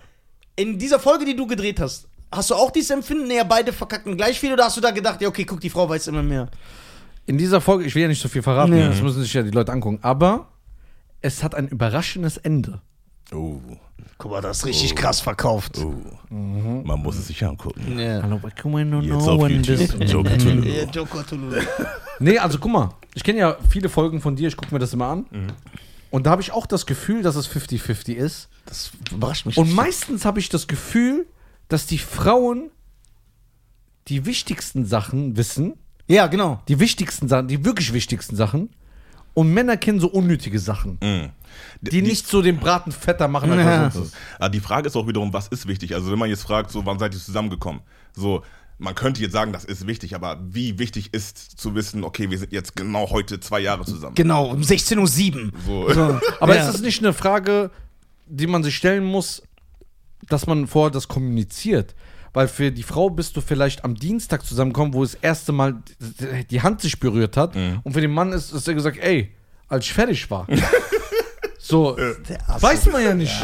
in dieser Folge, die du gedreht hast, hast du auch dieses Empfinden, nee, beide verkacken gleich viel oder hast du da gedacht, ja, okay, guck, die Frau weiß immer mehr? In dieser Folge, ich will ja nicht so viel verraten, Nee. das müssen sich ja die Leute angucken, aber es hat ein überraschendes Ende. Oh, Guck mal, das ist richtig krass verkauft. oh. Man muss es sich angucken. Ja. Hallo, but come on, Jetzt auf YouTube. Joker. Ja, Tululu. Nee, also guck mal, ich kenne ja viele Folgen von dir, ich gucke mir das immer an. Und da habe ich auch das Gefühl, dass es 50-50 ist. Das überrascht mich. Und meistens habe ich das Gefühl, dass die Frauen die wichtigsten Sachen wissen, ja, genau. die wichtigsten Sachen, die wirklich wichtigsten Sachen. Und Männer kennen so unnötige Sachen, Mhm. die nicht so den Braten fetter machen als Ja. Aber die Frage ist auch wiederum, was ist wichtig? Also wenn man jetzt fragt, so wann seid ihr zusammengekommen? So, man könnte jetzt sagen, das ist wichtig, aber wie wichtig ist zu wissen, okay, wir sind jetzt genau heute zwei Jahre zusammen. Genau, um 16.07 So. Uhr. So. Aber ja. ist das nicht eine Frage, die man sich stellen muss, dass man vorher das kommuniziert? Weil für die Frau bist du vielleicht am Dienstag zusammengekommen, wo das erste Mal die Hand sich berührt hat. Und für den Mann ist, ist er gesagt, ey, als ich fertig war. so, weiß man ja nicht.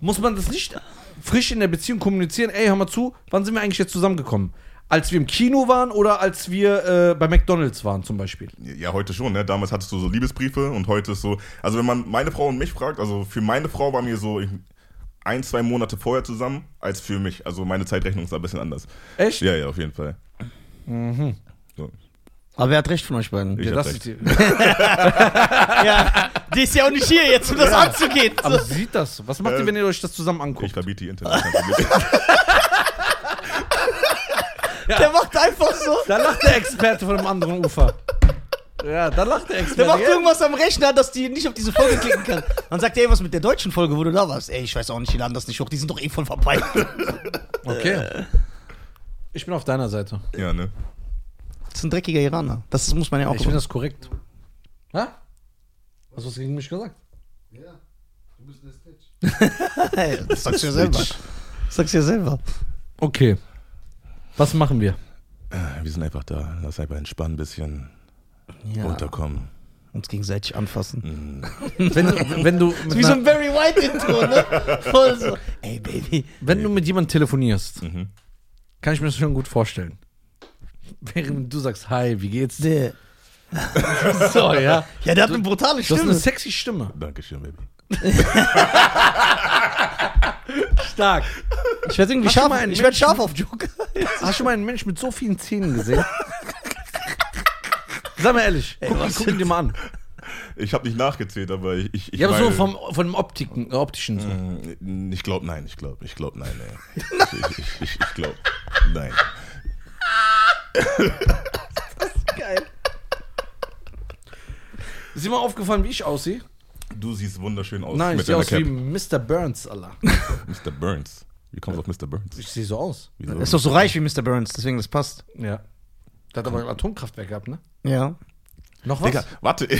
Muss man das nicht frisch in der Beziehung kommunizieren? Ey, hör mal zu, wann sind wir eigentlich jetzt zusammengekommen? Als wir im Kino waren oder als wir äh, bei McDonalds waren zum Beispiel? Ja, heute schon, ne? Damals hattest du so Liebesbriefe und heute ist so. Also, wenn man meine Frau und mich fragt, also für meine Frau war mir so ein, zwei Monate vorher zusammen als für mich. Also, meine Zeitrechnung ist da ein bisschen anders. Echt? Ja, ja, auf jeden Fall. So. Aber wer hat recht von euch beiden? Ich Ja, hab das recht. ist die, ja, die ist ja auch nicht hier jetzt, um das anzugehen. aber sie sieht das. Was macht Äh, ihr, wenn ihr euch das zusammen anguckt? Ich verbiete die Internet. Problem. Der macht einfach so. Da lacht der Experte von dem anderen Ufer. Ja, da lacht der Der Experte. macht Ja. irgendwas am Rechner, dass die nicht auf diese Folge klicken kann. Dann sagt er, ey, was mit der deutschen Folge, wo du da warst? Ey, ich weiß auch nicht, die laden das nicht hoch, die sind doch eh voll verpeilt. Okay. Ich bin auf deiner Seite. ja, ne? Das ist ein dreckiger Iraner. Das muss man ja auch Ich finde das korrekt. Ha? Hast du was gegen mich gesagt? Ja, du bist eine Snitch. Hey, das sagst du ja selber. Das sagst du ja selber. Okay. Was machen wir? Äh, Wir sind einfach da. Lass einfach entspannen, ein bisschen Ja, runterkommen. uns gegenseitig anfassen. Wenn, du- wenn, du Wie so ein Barry White Intro, ne? Voll so. Ey, Baby. wenn du mit jemandem telefonierst, Mhm. kann ich mir das schon gut vorstellen. Während du sagst, hi, wie geht's? Der. So, ja. Ja, der hat eine brutale Du hast eine Stimme. sexy Stimme. Dankeschön, Baby. Stark. Ich werde irgendwie scharf. mal einen Ich werde scharf auf Joker. Hast du schon mal einen Mensch mit so vielen Zähnen gesehen? Sag mal ehrlich, guck, was guck ihn dir mal an. Ich habe nicht nachgezählt, aber ich. ich, ich Ja, aber so meine- vom, von dem Optiken, äh, optischen so. Mm, Ich glaube, nein, ich glaube, ich glaube, nein, ey. ich ich, ich, ich glaube, nein. Geil. Ist dir mal aufgefallen, wie ich aussehe? Du siehst wunderschön aus Nein, ich sehe aus wie Cap. Mr. Burns, Alter. Mr. Burns. Wie kommt auf Mr. Burns? Ich sehe so aus. Wieso? Er ist doch so reich wie Mr. Burns, deswegen das passt. Ja. Der hat aber ein Atomkraftwerk gehabt, ne? Ja. Noch was? Digga, warte.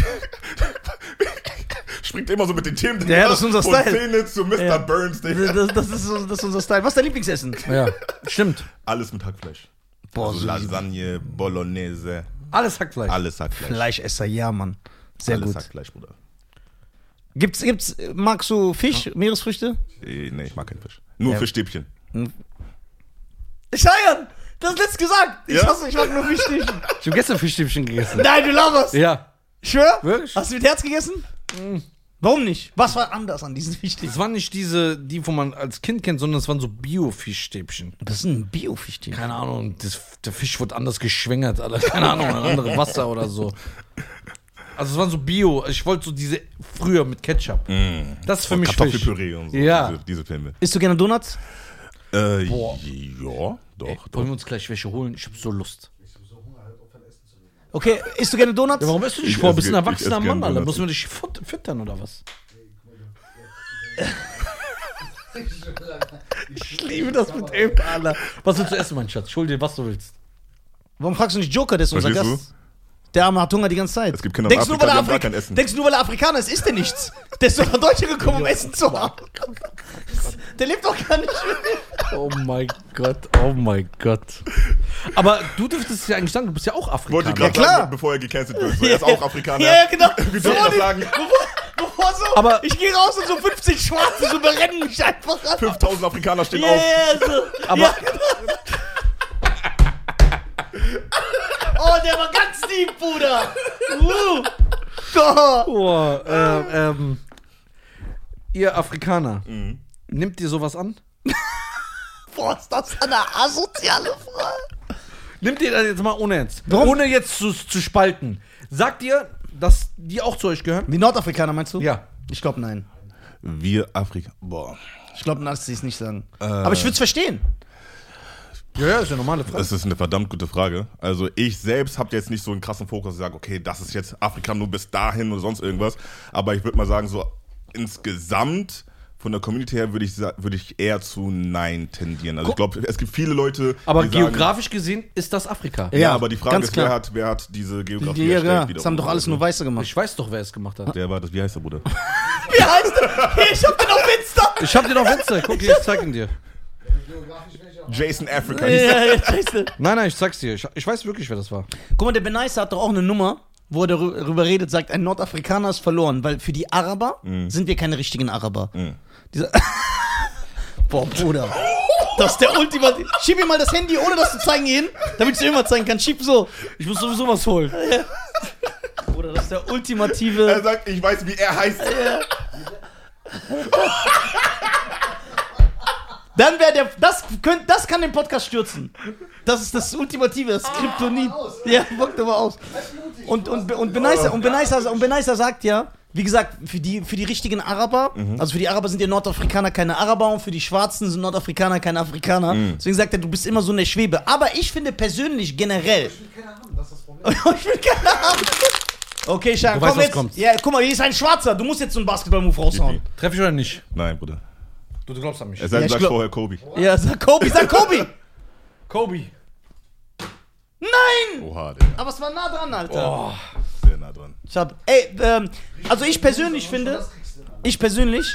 Springt immer so mit den Themen. Ja, das ist unser Style. Szene zu Mr. Ja. Burns, Digga. Das, das, ist, so- das ist unser Style. Was ist dein Lieblingsessen? Ja, stimmt. Alles mit Hackfleisch. Boah, also so Lasagne, Bolognese, Alles Hackfleisch. alles Hackfleisch. Fleischesser, ja, Mann. Sehr alles gut. Hackfleisch, Bruder. Gibt's, gibt's, magst du Fisch, Meeresfrüchte? Eh, Nee, ich mag keinen Fisch. Nur Ja. Fischstäbchen. Scheiern! Das hast letztes gesagt! Ich Ja? hasse, ich mag nur Fischstäbchen. Ich habe gestern Fischstäbchen gegessen. Nein, du laberst! Ja. Schwör? Wirklich? Hast du mit Herz gegessen? Warum nicht? Was war anders an diesen Fischstäbchen? Das waren nicht diese, die, wo man als Kind kennt, sondern es waren so Bio-Fischstäbchen. Das ist ein Bio-Fischstäbchen. Keine Ahnung, das, der Fisch wurde anders geschwängert, Alter. Keine Ahnung, ein anderes Wasser oder so. Also es waren so Bio. Ich wollte so diese früher mit Ketchup. Das ist für mich Fisch. Kartoffelpüree und so. Ja. Diese, diese Filme. Isst du gerne Donuts? Äh, Boah. ja, doch, Ey, doch. wollen wir uns gleich welche holen? Ich hab so Lust. Okay, isst du gerne Donuts? Ja, warum isst du nicht Ich vor? esse Bist ein ich erwachsener Mann, Alter. Muss man dich füttern oder was? Ich liebe das mit dem, Alter. Was willst du essen, mein Schatz? Schul dir, was du willst. Warum fragst du nicht Joker, der ist unser Gast? Der Arme hat Hunger die ganze Zeit. Es gibt Kinder in denkst, du, nur, Afrika, weil er die haben gar Afrik kein Essen. denkst du nur, weil er Afrikaner ist, isst er nichts. Der ist doch nach Deutschland gekommen, um Essen zu haben. Der lebt doch gar nicht. Oh mein Gott, oh mein Gott. Aber du dürftest es ja eigentlich sagen, du bist ja auch Afrikaner. Wollte ich gerade klar. sagen, bevor er gecancelt wird. So, er ist auch Afrikaner. Ja, ja, genau. Wie So soll ich das sagen? Bevor, bevor so, Aber- ich gehe raus und so 50 Schwarze so berennen mich einfach an. 5000 Afrikaner stehen Ja, auf. ja, so. Aber- ja, genau. Oh, der war ganz lieb, Bruder. Uh. Oh. Oh, äh, ähm, ihr Afrikaner, Mhm. nimmt ihr sowas an? Boah, ist das eine asoziale Frage. Nimmt ihr das jetzt mal ohne Ernst? Warum? Ohne jetzt zu, zu spalten. Sagt ihr, dass die auch zu euch gehören? Die Nordafrikaner meinst du? Ja. Ich glaube nein. Wir Afrika. Boah. Ich glaube, dass sie es nicht sagen. Aber ich würde es verstehen. Ja, ja, ist ja normale Frage. Das ist eine verdammt gute Frage. Also ich selbst habe jetzt nicht so einen krassen Fokus, dass ich sage, okay, das ist jetzt Afrika nur bis dahin oder sonst irgendwas. Aber ich würde mal sagen, so insgesamt von der Community her würde ich, würde ich eher zu Nein tendieren. Also ich glaube, es gibt viele Leute, Aber die sagen, geografisch gesehen ist das Afrika. Ja, Ja, aber die Frage ist, wer hat, wer hat diese Geografie Ja, erstellt? ja, wiederum? das haben doch alles nur Weiße gemacht. Ich weiß doch, wer es gemacht hat. Der war das, wie heißt der Bruder? Wie heißt der? Ich hab den auf Insta. Ich hab den auf Insta. Guck, ich zeig ihn dir. Jason Africa. Ja, ja, scheiße. Nein, nein, ich zeig's dir. Ich, ich weiß wirklich, wer das war. Guck mal, der Benaisa hat doch auch eine Nummer, wo er darüber redet, sagt, ein Nordafrikaner ist verloren, weil für die Araber sind wir keine richtigen Araber. Dieser Boah, Bruder. Das ist der Ultimative. Schieb ihm mal das Handy, ohne das zu zeigen, hin, damit ich dir immer zeigen kann. Schieb so. Ich muss sowieso was holen. Bruder, das ist der Er ultimative. sagt, ich weiß, wie er heißt. Dann wäre der. Das, könnt, das kann den Podcast stürzen. Das ist das Ultimative, das Kryptonit. Ja, bockt aber aus. Und, und, und, Benaisa, und, Benaisa, und Benaisa sagt ja, wie gesagt, für die, für die richtigen Araber, also für die Araber sind ja Nordafrikaner keine Araber und für die Schwarzen sind Nordafrikaner keine Afrikaner. Deswegen sagt er, du bist immer so in der Schwebe. Aber ich finde persönlich generell. Keine Ahnung, das ist das Problem. ich will keine Ahnung. Okay, Scharan, Du komm weißt, was jetzt. kommt. Ja, guck mal, hier ist ein Schwarzer. Du musst jetzt so einen Basketball-Move raushauen. Treff ich oder nicht? Nein, Bruder. Du, du glaubst an mich. Er sagt, Ja, ich sag glaub- vorher Kobe. Ja, sag Kobi, sag Kobi. Kobe. Nein! Oha, der Aber es war nah dran, Alter. ist sehr nah dran. Schade. Ey, ähm, also ich persönlich finde, ich persönlich,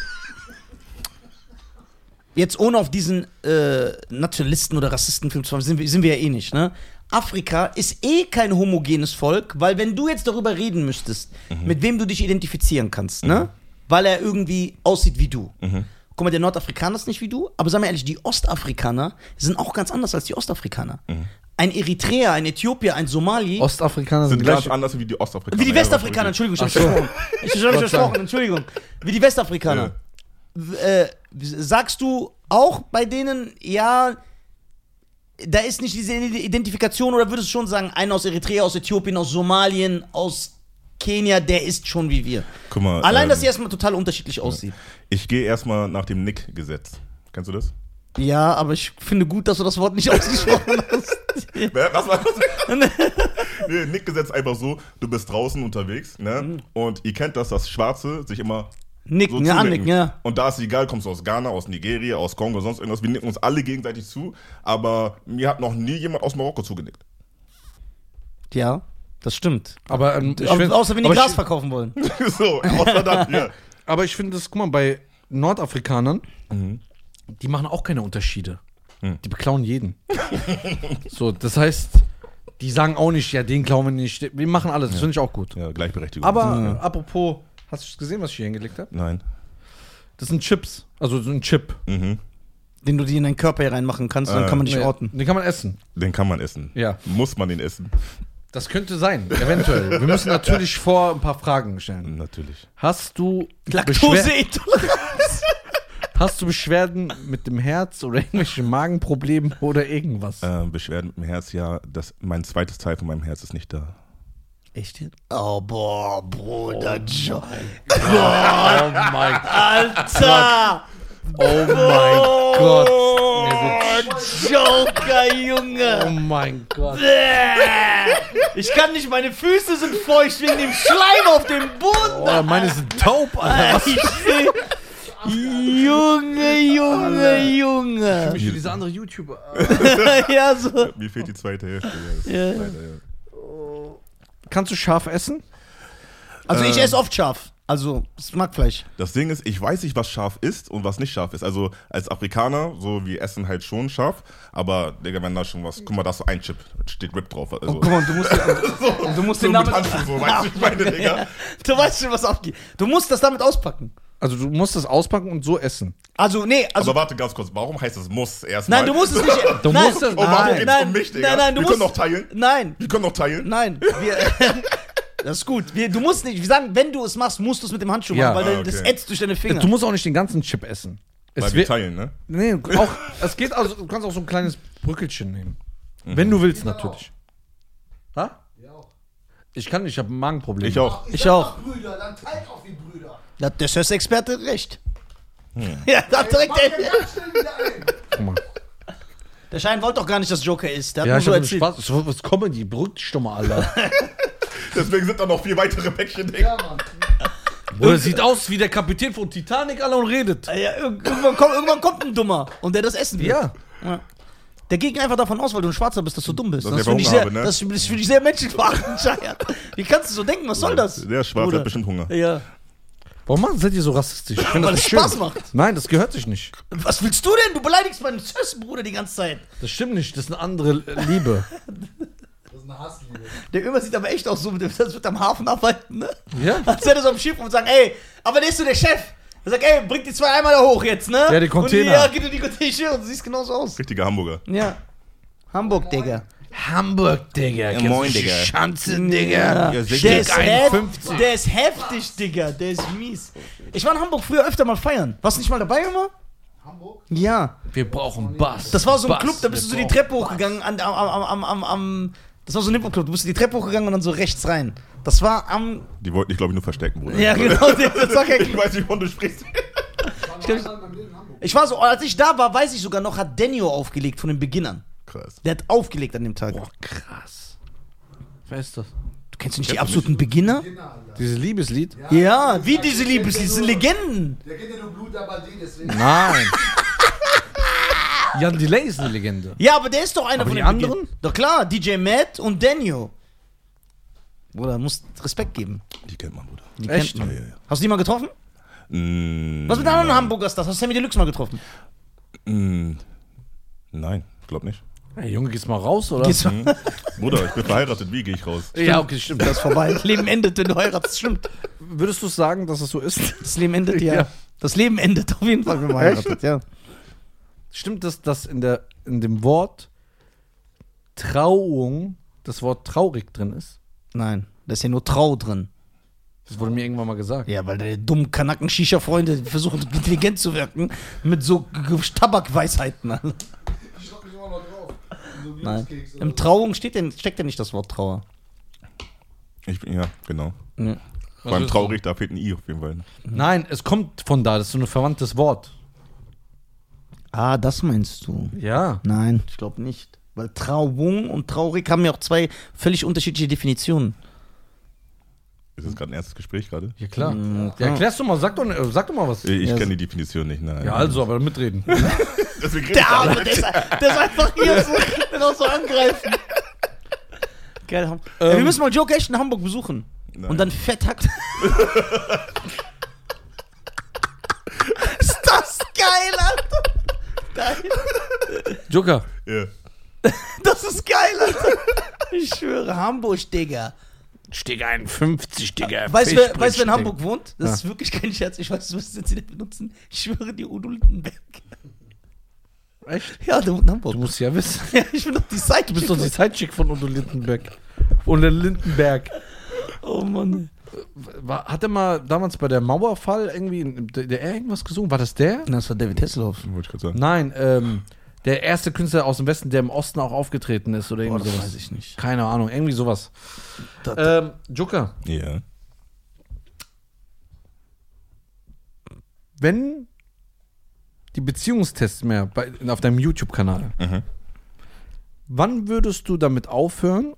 jetzt ohne auf diesen äh, Nationalisten oder Rassistenfilm zu machen, sind wir, sind wir ja eh nicht, ne? Afrika ist eh kein homogenes Volk, weil wenn du jetzt darüber reden müsstest, mit wem du dich identifizieren kannst, ne? Weil er irgendwie aussieht wie du. Guck mal, der Nordafrikaner ist nicht wie du, aber sag mal ehrlich, die Ostafrikaner sind auch ganz anders als die Ostafrikaner. Ein Eritreer, ein Äthiopier, ein Somali. Ostafrikaner Sind sind ganz gleich. anders wie die Ostafrikaner. Wie die Ja, Westafrikaner, Entschuldigung, ich hab Ach so. versprochen. Ich hab Gott versprochen, Entschuldigung. Wie die Westafrikaner. W- Äh, sagst du auch bei denen, ja, da ist nicht diese Identifikation, oder würdest du schon sagen, einer aus Eritrea, aus Äthiopien, aus Somalien, aus Kenia, der ist schon wie wir. Guck mal. Allein, ähm, dass sie erstmal total unterschiedlich aussieht. Ich gehe erstmal nach dem Nick-Gesetz. Kennst du das? Ja, aber ich finde gut, dass du das Wort nicht ausgesprochen hast. Was war das? nee, Nick-Gesetz einfach so, du bist draußen unterwegs, ne? Und ihr kennt das, dass Schwarze sich immer Nicken, ja, zunicken. annicken, ja. Und da ist egal, kommst du aus Ghana, aus Nigeria, aus Kongo, sonst irgendwas, wir nicken uns alle gegenseitig zu, aber mir hat noch nie jemand aus Marokko zugenickt. Ja, das stimmt. Aber, ähm, ich Aber find- außer wenn die aber Gras ich- verkaufen wollen. so, außer dann, ja. Aber ich finde das, guck mal, bei Nordafrikanern, Mhm. die machen auch keine Unterschiede. Hm. Die beklauen jeden. so, das heißt, die sagen auch nicht, ja, den klauen wir nicht. Wir machen alles, das finde ich auch gut. Ja, Gleichberechtigung. Aber äh, apropos, hast du gesehen, was ich hier hingelegt habe? Nein. Das sind Chips. Also so ein Chip. Mhm. Den du dir in deinen Körper hier reinmachen kannst, dann Äh, kann man dich Nee, orten. Den kann man essen. Den kann man essen. Ja. Muss man den essen? Das könnte sein, eventuell. Wir müssen natürlich vor ein paar Fragen stellen. Natürlich. Hast du Laktoseintoleranz. Hast du Beschwerden mit dem Herz oder irgendwelche Magenprobleme oder irgendwas? Ähm, Beschwerden mit dem Herz, ja, das, mein zweites Teil von meinem Herz ist nicht da. Echt jetzt? Oh, boah, Bruder, Joe. Oh mein Alter! Oh mein Gott. Mir wird- Joker, Junge! Oh mein Gott. Ich kann nicht, meine Füße sind feucht wegen dem Schleim auf dem Boden. Oh, meine sind taub, Alter. Was? Ich seh- Junge, Junge, Junge. Mich wie dieser andere YouTuber. ja, so. Mir fehlt die zweite Hälfte. Ja, Ja. leider, ja. Kannst du scharf essen? Also ich Ähm. esse oft scharf. Also, ich mag Fleisch. Das Ding ist, ich weiß nicht, was scharf ist und was nicht scharf ist. Also als Afrikaner, so wir essen halt schon scharf, aber Digga, wenn da schon was, guck mal, da ist so ein Chip, steht Rip drauf. Also, Guck mal, du musst, du musst so den mit damit... Handschuhen, so, weißt du, ich meine, Digga. Du weißt schon, was abgeht. Du musst das damit auspacken. Also du musst das auspacken und so essen. Also, nee, also... aber warte ganz kurz, warum heißt es muss erstmal? Nein, du musst es nicht... Du nein, musst es- Oh, warum Nein, geht's nein, um mich, Digga? nein, nein, du wir musst- können noch teilen. Nein, Wir können noch teilen. nein. Wir, das ist gut. Wir, du musst nicht... Wir sagen, wenn du es machst, musst du es mit dem Handschuh Ja. machen, weil Ah, das okay. ätzt durch deine Finger. Du musst auch nicht den ganzen Chip essen. Es Weil wir teilen, ne? Nee, auch, es geht also, du kannst auch so ein kleines Brückelchen nehmen. Wenn du willst, natürlich. Ha? Ich kann nicht, ich habe ein Magenproblem. Ich auch. Ich auch. Brüder, dann teilt auch wie Brüder. Ja, der Söss-Experte hat recht. Ja, da hat direkt Mach ganz schnell wieder ein. Guck mal. Der Schein wollte doch gar nicht, dass Joker ist. Der hat Ja, nur ich so hab erzählt. Spaß. So, Was Comedy? Beruhigt dich doch mal, Alter. Deswegen sind da noch vier weitere Päckchen, Digga. Ja, Mann. Oder sieht aus wie der Kapitän von Titanic, Alter, und redet. Ja, irg- irgendwann, kommt, irgendwann kommt ein Dummer und der das essen will. Ja. Der ging einfach davon aus, weil du ein Schwarzer bist, dass du dumm bist. Dass Das, ich finde ich, sehr- habe, ne? das, das finde ich sehr menschenverachtend. Wie kannst du so denken? Was soll das? Der ist schwarz, Bruder? hat bestimmt Hunger. Ja. Warum machen- seid ihr so rassistisch? Ich find Weil das es nicht Spaß schön. macht. Nein, das gehört sich nicht. Was willst du denn? Du beleidigst meinen Söss-Bruder die ganze Zeit. Das stimmt nicht. Das ist eine andere Liebe. Das ist eine Hassliebe. Der Ömer sieht aber echt aus so, das wird am Hafen arbeiten, ne? Ja? Als hätte er so am Schiff und sagen, ey, aber der ist so der Chef. Er sagt, ey, bring die zwei einmal da hoch jetzt, ne? Ja, die Container. Und, ja, geh du die Container und du siehst genauso aus. Richtiger Hamburger. Ja. Hamburg, Digga. Hamburg, Digga. Ja, moin, Digga. Schanze, Digga. Ja. Der ist, hef 51. der ist heftig, Digga. Der ist mies. Ich war in Hamburg früher öfter mal feiern. Warst du nicht mal dabei immer? Hamburg? Ja. Wir brauchen Bass. Das war so ein Bass. Club, da bist du so Wir die Treppe hochgegangen. An, am, am, am, am, am, das war so ein Hip-Hop-Club. Du bist die Treppe hochgegangen und dann so rechts rein. Das war am. Die wollten dich, glaube ich, nur verstecken, Bruder. Ja, genau. Das war kein Ich weiß nicht, wovon du sprichst. Ich Hamburg. Ich war so, als ich da war, weiß ich sogar noch, hat Denio aufgelegt von den Beginnern. Krass. Der hat aufgelegt an dem Tag. Boah, krass. Wer ist das? Du kennst nicht die absoluten Beginner? Dieses Liebeslied? Ja, wie diese Liebeslieder, diese Legenden. Der kennt ja nur Blut aber die, deswegen. Nein. Jan Delay ist eine Legende. Ja, aber der ist doch einer Aber von die den anderen? Beginnern. Doch klar, DJ Matt und Denio. Bruder, musst Respekt geben. Die kennt man, Bruder. Die Echt? kennt man. Ja, ja, ja. Hast du die mal getroffen? Mm, Was mit den anderen Hamburgers das? Hast du Sammy Deluxe mal getroffen? Mm, nein, glaub nicht. Hey, Junge, gehst mal raus, oder? Gehst du? Bruder, ich bin verheiratet, wie gehe ich raus? Ja, okay, stimmt. Das ist vorbei. Leben endet, wenn du heiratest. Stimmt. Würdest du sagen, dass es so ist? Das Leben endet, ja. Ja. Das Leben endet auf jeden Fall, wenn man heiratet, ja. Stimmt es, dass in, der, in dem Wort Trauung das Wort traurig drin ist? Nein, da ist ja nur Trau drin. Das wurde mir irgendwann mal gesagt. Ja, weil die dummen Kanaken-Shisha-Freunde versuchen intelligent zu wirken mit so Tabakweisheiten. Ich schraub mich immer noch drauf. Nein. Im Trauung steht denn, steckt ja nicht das Wort Trauer. Ich bin, ja, genau. Ja. Beim traurig, da fehlt ein I auf jeden Fall. Nein, es kommt von da. Das ist so ein verwandtes Wort. Ah, das meinst du? Ja. Nein, ich glaube nicht. Weil Trauung und traurig haben ja auch zwei völlig unterschiedliche Definitionen. Ist das gerade ein ernstes Gespräch gerade? Ja, klar. Mhm, Ja, erklär's doch mal. Sag doch, äh, sag doch mal was. Ich Ja, kenne die Definition nicht, nein. Ja, also, aber mitreden. Deswegen Der. Arme, der ist, der ist einfach hier so, der auch so angreifen. Geil. Ham- ja, wir müssen mal Joke echt in Hamburg besuchen. Nein. Und dann fett hackt. ist das geil, Alter? Geil. Joker. Ja. Das ist geil, Alter. Ich schwöre, Hamburg, Digga. Steg 51, Digga. Weißt du, wer, weißt, du, wer in. Hamburg wohnt? Das ist wirklich kein Scherz. Ich weiß, was sie nicht benutzen. Ich schwöre, die Udo Lindenberg. Echt? Ja, der wohnt in Hamburg. Du musst ja wissen. Ja, ich bin doch die Seite. Du bist doch die Sidechick von Udo Lindenberg. Und der Lindenberg. Oh Mann. War, hat er mal damals bei der Mauerfall irgendwie der, der irgendwas gesungen? War das der? Das war David Hasselhoff. Wollte ich gerade sagen. Nein, ähm, der erste Künstler aus dem Westen, der im Osten auch aufgetreten ist oder irgendwie das sowas. weiß ich nicht. Keine Ahnung, irgendwie sowas. Das- Ähm, Joker, Ja. wenn die Beziehungstests mehr bei, auf deinem YouTube-Kanal, Mhm. wann würdest du damit aufhören,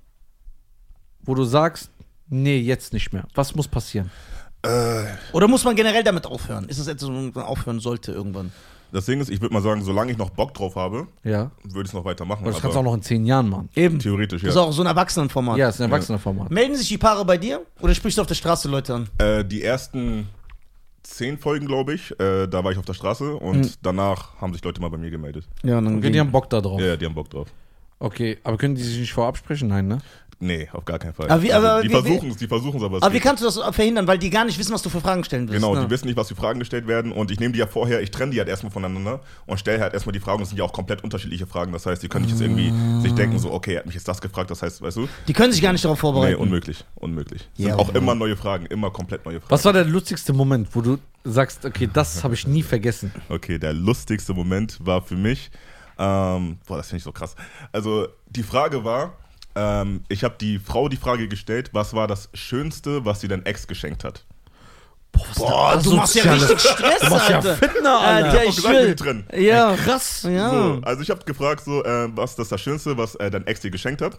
wo du sagst, nee, jetzt nicht mehr? Was muss passieren? Äh, Oder muss man generell damit aufhören? Ist das etwas, wo man aufhören sollte irgendwann? das Ding ist, ich würde mal sagen, solange ich noch Bock drauf habe, Ja. würde ich es noch weitermachen. Das aber kannst du auch noch in zehn Jahren machen. Eben. Theoretisch, Das ist ja. auch so ein Erwachsenenformat. Ja, ist ein Erwachsener-Format. Melden sich die Paare bei dir oder sprichst du auf der Straße Leute an? Äh, die ersten zehn Folgen, glaube ich, äh, da war ich auf der Straße und Mhm. danach haben sich Leute mal bei mir gemeldet. Ja, dann Okay, die haben Bock da drauf. Ja, ja, die haben Bock drauf. Okay, aber können die sich nicht vorab sprechen? Nein, ne? Nee, auf gar keinen Fall. Aber wie- also, aber die wie- versuchen es, die versuchen es, aber Aber wie geht. kannst du das verhindern? Weil die gar nicht wissen, was du für Fragen stellen willst. Genau, ne? die wissen nicht, was für Fragen gestellt werden und ich nehme die ja vorher, ich trenne die halt erstmal voneinander und stelle halt erstmal die Fragen, das sind ja auch komplett unterschiedliche Fragen, das heißt, die können nicht jetzt irgendwie sich denken, so, okay, er hat mich jetzt das gefragt, das heißt, weißt du? Die können sich gar nicht darauf Nee, vorbereiten. unmöglich, unmöglich. Sind Ja, auch ja. immer neue Fragen, immer komplett neue Fragen. Was war der lustigste Moment, wo du sagst, okay, das habe ich nie vergessen? Okay, der lustigste Moment war für mich, ähm, boah, das finde ich so krass. Also die Frage war, ähm, ich habe die Frau die Frage gestellt, was war das Schönste, was sie dein Ex geschenkt hat? Boah, du machst ja richtig Stress, Du machst ja Alter. Fitner, Alter. Alter, ich will. trennen. Ja. Krass. Ja. So, also ich habe gefragt, so, äh, was ist das Schönste, was äh, dein Ex dir geschenkt hat?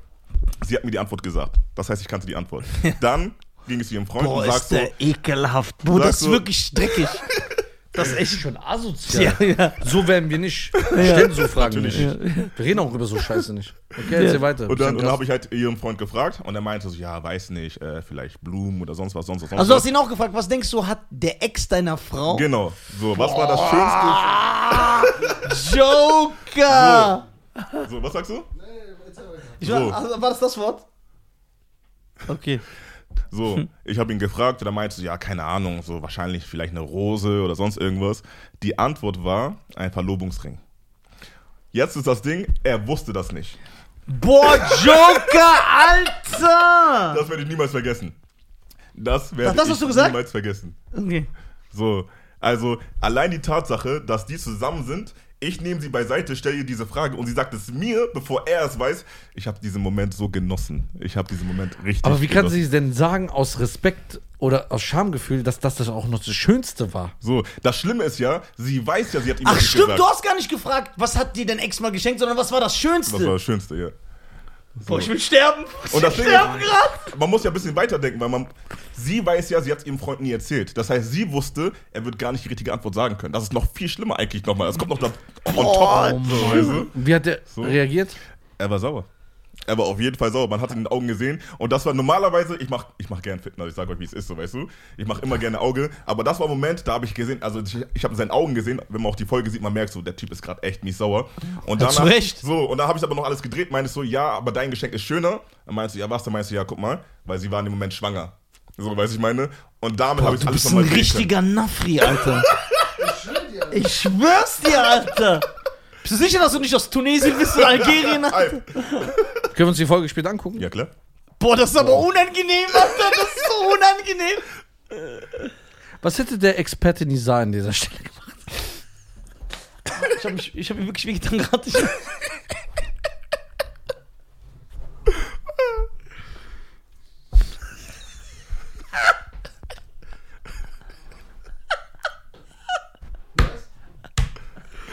Sie hat mir die Antwort gesagt. Das heißt, ich kannte die Antwort. Dann ging es zu ihrem Freund Boah, und sagt ist so, der ekelhaft. Boah, das ist so- wirklich dreckig. Das ist echt schon asozial. ja, ja. So werden wir nicht. Stellen so Fragen Natürlich nicht. Wir reden auch über so Scheiße nicht. Okay, erzähl weiter. und dann, dann habe ich halt ihren Freund gefragt und er meinte so, ja, weiß nicht, äh, vielleicht Blumen oder sonst was, sonst was, sonst Also du hast ihn auch gefragt, was denkst du, hat der Ex deiner Frau? Genau. So, was war das Schönste? Joker! So, was sagst du? Ich war, So. also, war das das Wort? Okay. So, ich habe ihn gefragt und er meinte ja, keine Ahnung, so wahrscheinlich vielleicht eine Rose oder sonst irgendwas. Die Antwort war ein Verlobungsring. Jetzt ist das Ding, er wusste das nicht. Boah, Joker, Alter! Das werde ich niemals vergessen. Das werde Ach, das ich hast du gesagt? niemals vergessen. Okay. So, also allein die Tatsache, dass die zusammen sind, ich nehme sie beiseite, stelle ihr diese Frage und sie sagt es mir, bevor er es weiß. Ich habe diesen Moment so genossen. Ich habe diesen Moment richtig Aber wie kann genossen. sie denn sagen, aus Respekt oder aus Schamgefühl, dass das das auch noch das Schönste war? So, das Schlimme ist ja, sie weiß ja, sie hat ihm Ach stimmt, gesagt. du hast gar nicht gefragt, was hat dir dein Ex mal geschenkt, sondern was war das Schönste? Das war das Schönste, ja. Boah, ich will sterben. Und das ich Ding sterben ist, gerade. man muss ja ein bisschen weiterdenken, weil man, sie weiß ja, sie hat es ihrem Freund nie erzählt. Das heißt, sie wusste, er wird gar nicht die richtige Antwort sagen können. Das ist noch viel schlimmer eigentlich nochmal. Das kommt noch da on top. so, weißt du? Wie hat der So. reagiert? Er war sauer. Er war auf jeden Fall sauer. Man hat ihn in den Augen gesehen. Und das war normalerweise, ich mach, ich mach gern Fitness. Ich sag euch, wie es ist, so weißt du. Ich mach immer gerne Auge. Aber das war ein Moment, da habe ich gesehen, also ich, ich habe in seinen Augen gesehen, wenn man auch die Folge sieht, man merkt so, der Typ ist gerade echt mies sauer. Und danach, Recht. So, und dann habe ich aber noch alles gedreht, meinte so, ja, aber dein Geschenk ist schöner. Dann meinst du, ja, was? Dann meinst du, ja, guck mal, weil sie war in dem Moment schwanger. So, weiß ich meine. Und damit habe ich Du alles bist ein nochmal sehen richtiger Nafri, Alter. Ich schwör's dir, Alter. Bist du sicher, dass du nicht aus Tunesien bist oder Algerien? Alter? Können wir uns die Folge später angucken? Ja, klar. Boah, das ist aber Boah. unangenehm, Alter. Das ist so unangenehm. Was hätte der Experte Nisa an dieser Stelle gemacht? ich habe mich, hab mich wirklich wehgetan gerade.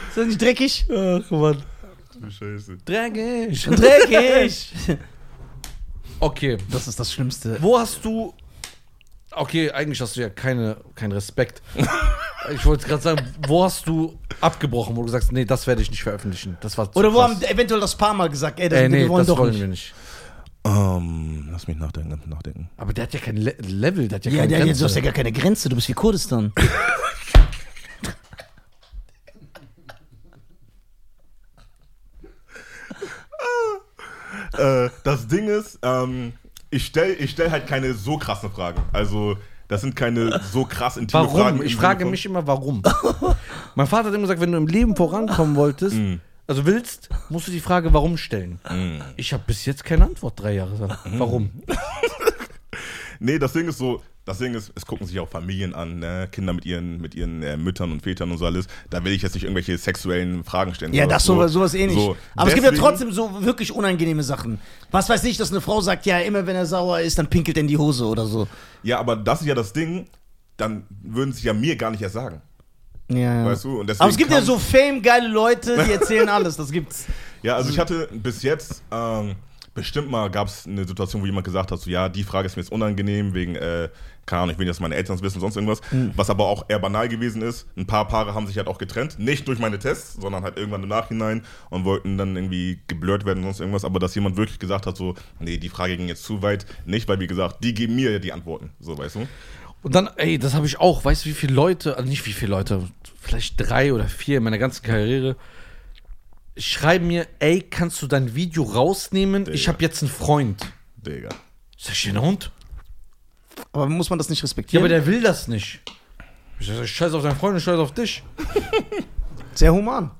Ist das nicht dreckig? Ach, Mann. Scheiße. Dreckig. Dreckig! Okay. Das ist das Schlimmste. Wo hast du. Okay, eigentlich hast du ja keine, keinen Respekt. Ich wollte gerade sagen, wo hast du abgebrochen, wo du sagst, nee, das werde ich nicht veröffentlichen. Das war zu Oder wo krass. haben eventuell das paar Mal gesagt, ey, das, Ey, nee, wir wollen das doch wollen nicht. wir nicht. Ähm, lass mich nachdenken, nachdenken. Aber der hat ja kein Le Level, der hat ja, Ja, keine der, Grenze. du hast ja gar keine Grenze, du bist wie Kurdistan. Äh, das Ding ist, ähm, ich stelle ich stell halt keine so krassen Fragen. Also, das sind keine so krass intime Fragen. Warum? Ich frage mich immer, warum. mein Vater hat immer gesagt, wenn du im Leben vorankommen wolltest, Mm. also willst, musst du die Frage warum stellen. Ich habe bis jetzt keine Antwort drei Jahre lang. Mm. Warum? Nee, das Ding ist so, das Ding ist, es gucken sich auch Familien an, ne? Kinder mit ihren, mit ihren äh, Müttern und Vätern und so alles. Da will ich jetzt nicht irgendwelche sexuellen Fragen stellen. Ja, sowas das sowas, sowas eh nicht. So, Aber es gibt ja deswegen- trotzdem so wirklich unangenehme Sachen. Was weiß ich, dass eine Frau sagt, ja, immer wenn er sauer ist, dann pinkelt er in die Hose oder so. Ja, aber das ist ja das Ding, dann würden sie ja mir gar nicht erst sagen. Ja, ja. Weißt du? Deswegen Aber es gibt ja so fame-geile Leute, die erzählen alles, das gibt's. Ja, also ich hatte bis jetzt, ähm, bestimmt mal gab es eine Situation, wo jemand gesagt hat, so ja, die Frage ist mir jetzt unangenehm, wegen, äh, keine Ahnung, ich will nicht, dass meine Eltern es wissen, sonst irgendwas. Hm. Was aber auch eher banal gewesen ist. Ein paar Paare haben sich halt auch getrennt. Nicht durch meine Tests, sondern halt irgendwann im Nachhinein und wollten dann irgendwie geblurrt werden und sonst irgendwas. Aber dass jemand wirklich gesagt hat, so, nee, die Frage ging jetzt zu weit. Nicht, weil, wie gesagt, die geben mir ja die Antworten. So, weißt du? Und dann, ey, das habe ich auch. Weißt du, wie viele Leute, also nicht wie viele Leute, vielleicht drei oder vier in meiner ganzen Karriere, schreiben mir, ey, kannst du dein Video rausnehmen? Ich habe jetzt einen Freund. Digga. Sag ich, der Hund? Aber muss man das nicht Ja, respektieren? aber der will das nicht. Ich sag, scheiß auf deinen Freund und scheiß auf dich. Sehr human.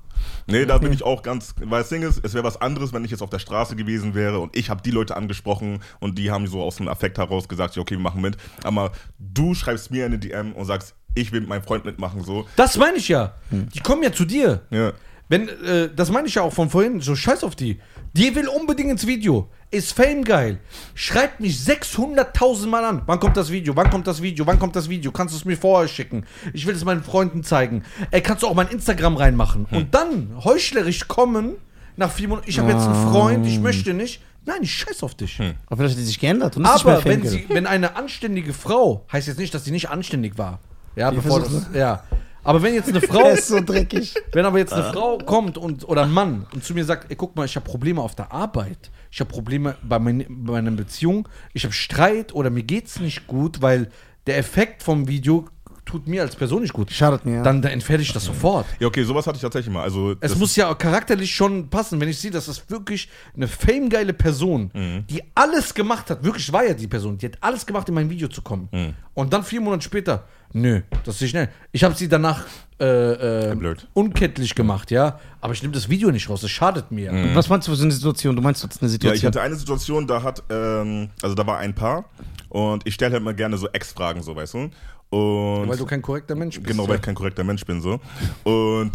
Nee, da bin ich auch ganz, weil das Ding ist, es wäre was anderes, wenn ich jetzt auf der Straße gewesen wäre und ich habe die Leute angesprochen und die haben so aus dem Affekt heraus gesagt, ja, okay, wir machen mit. Aber du schreibst mir eine DM und sagst, ich will mit meinem Freund mitmachen, so. Das meine ich ja. Die kommen ja zu dir. Ja. Wenn, äh, das meine ich ja auch von vorhin, so scheiß auf die. Die will unbedingt ins Video. Ist Fame geil. Schreibt mich 600.000 Mal an. Wann kommt das Video? Wann kommt das Video? Wann kommt das Video? Kannst du es mir vorher schicken? Ich will es meinen Freunden zeigen. Ey, kannst du auch mein Instagram reinmachen? Und dann heuchlerisch kommen, nach vier Monaten, ich habe jetzt einen Freund, ich möchte nicht. Nein, ich scheiß auf dich. Aber vielleicht hat die sich geändert und Aber wenn, sie, wenn eine anständige Frau, heißt jetzt nicht, dass sie nicht anständig war. Ja, Die bevor das, ja. Aber wenn jetzt eine Frau, Der ist so dreckig. wenn aber jetzt eine Frau kommt und oder ein Mann und zu mir sagt, ey, guck mal, ich habe Probleme auf der Arbeit, ich habe Probleme bei, mein, bei meiner Beziehung, ich habe Streit oder mir geht's nicht gut, weil der Effekt vom Video tut mir als Person nicht gut. Schadet mir, ja. Dann, dann entferne ich das sofort. Ja, okay, sowas hatte ich tatsächlich mal. Also, Es muss ja charakterlich schon passen, wenn ich sehe, dass das wirklich eine famegeile Person, die alles gemacht hat, wirklich war ja die Person, die hat alles gemacht, in mein Video zu kommen. Und dann vier Monate später, nö, das ist nicht schnell. Ich habe sie danach äh, äh, unkenntlich gemacht, ja, aber ich nehme das Video nicht raus, das schadet mir. Was meinst du für so eine Situation? Du meinst, das ist eine Ja, Situation? ich hatte eine Situation, da hat, ähm, also da war ein Paar und ich stelle halt mal gerne so Ex-Fragen, so, weißt du? Und Weil du kein korrekter Mensch bist. Genau, weil ich kein korrekter Mensch bin so. Und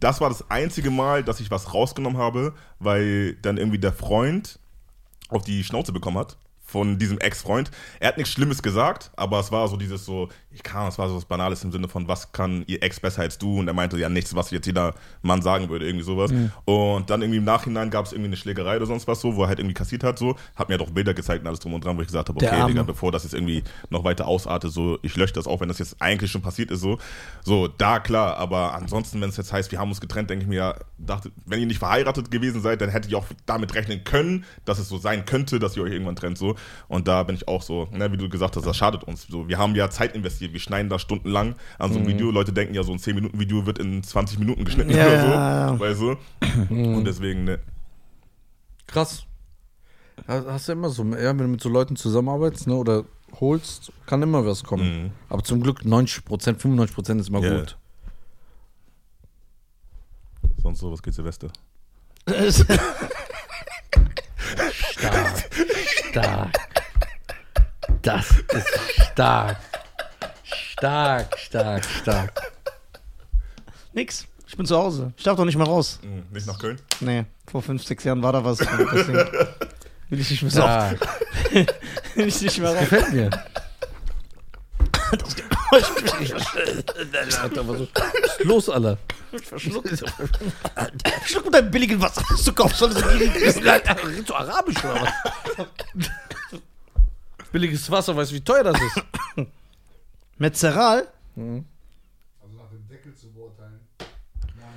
das war das einzige Mal, dass ich was rausgenommen habe, weil dann irgendwie der Freund auf die Schnauze bekommen hat von diesem Ex-Freund. Er hat nichts Schlimmes gesagt, aber es war so dieses so, ich kann, es war so was Banales im Sinne von, was kann ihr Ex besser als du? Und er meinte ja nichts, was jetzt jeder Mann sagen würde, irgendwie sowas. Und dann irgendwie im Nachhinein gab es irgendwie eine Schlägerei oder sonst was so, wo er halt irgendwie kassiert hat, so. Hat mir halt auch Bilder gezeigt und alles drum und dran, wo ich gesagt habe, okay. Digga, bevor das jetzt irgendwie noch weiter ausartet, so, ich lösche das auch, wenn das jetzt eigentlich schon passiert ist, so. So, da klar, aber ansonsten, wenn es jetzt heißt, wir haben uns getrennt, denke ich mir, ja, dachte, wenn ihr nicht verheiratet gewesen seid, dann hätte ich auch damit rechnen können, dass es so sein könnte, dass ihr euch irgendwann trennt, so. Und da bin ich auch so, ne, wie du gesagt hast, das schadet uns. So, wir haben ja Zeit investiert, wir schneiden da stundenlang an so einem Video. Leute denken ja, so ein 10-Minuten-Video wird in 20 Minuten geschnitten Ja, oder so, ja, weißt du? Und deswegen, ne. Krass. Ha- Hast du immer so, ja, wenn du mit so Leuten zusammenarbeitest, ne, oder holst, kann immer was kommen. Aber zum Glück 90%, 95% ist immer Ja. gut. Sonst so, was geht Silvester? Stark. Stark. Das ist stark. Stark, stark, stark. Nix. Ich bin zu Hause. Ich darf doch nicht mehr raus. Hm, Nicht nach Köln? Nee, vor fünf, sechs Jahren war da was. Deswegen will ich nicht mehr. Stark. Will ich nicht mehr raus. Gefällt mir. Ist los, Alter? Verschluckt. Schluck mit deinem billigen Wasser, das du kaufst. Soll das Redest du Arabisch oder was? Billiges Wasser, weißt du, wie teuer das ist? Metzeral? Also nach dem Deckel zu beurteilen. 9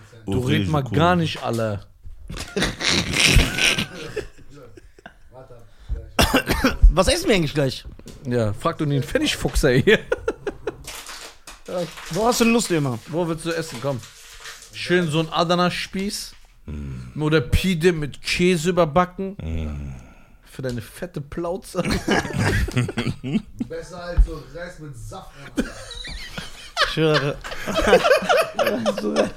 Cent. Du red mal gar nicht alle. Gleich. Was essen wir eigentlich gleich? Ja, frag du den Pfennigfuchs ey. hier. Wo hast du denn Lust immer? Wo willst du essen? Komm. Schön so ein Adana-Spieß. Oder Pide mit Käse überbacken. Für deine fette Plauze. Besser als so Reis mit Saft. Ich höre.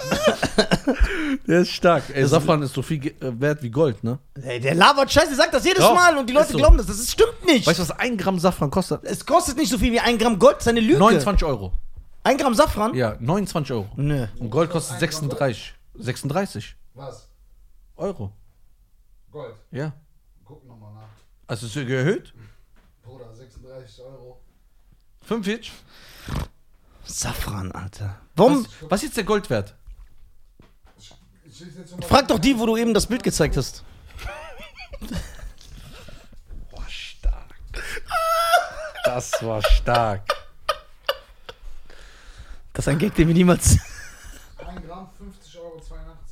Der ist stark. Ey, Safran ist so viel äh, wert wie Gold, ne? Ey, der labert Scheiße, sagt das jedes Doch, Mal und die Leute so. glauben das. Das ist, stimmt nicht. Weißt du, was ein Gramm Safran kostet? es kostet nicht so viel wie ein Gramm Gold, das ist eine Lüge. 29 Euro. Ein Gramm Safran? Ja, 29 Euro. Nö. Und Gold kostet 36. 36 Was? Euro. Gold. Ja. Guck nochmal nach. Also ist es erhöht? Bruder, 36 Euro. 45? Safran, Alter. Warum? Was, was ist jetzt der Goldwert? Ich lese jetzt nochmal. Frag doch die, wo du eben das Bild gezeigt hast. Boah, stark. Das war stark. Das ist ein Gag, den wir niemals. 1 Gramm 50,82 Euro.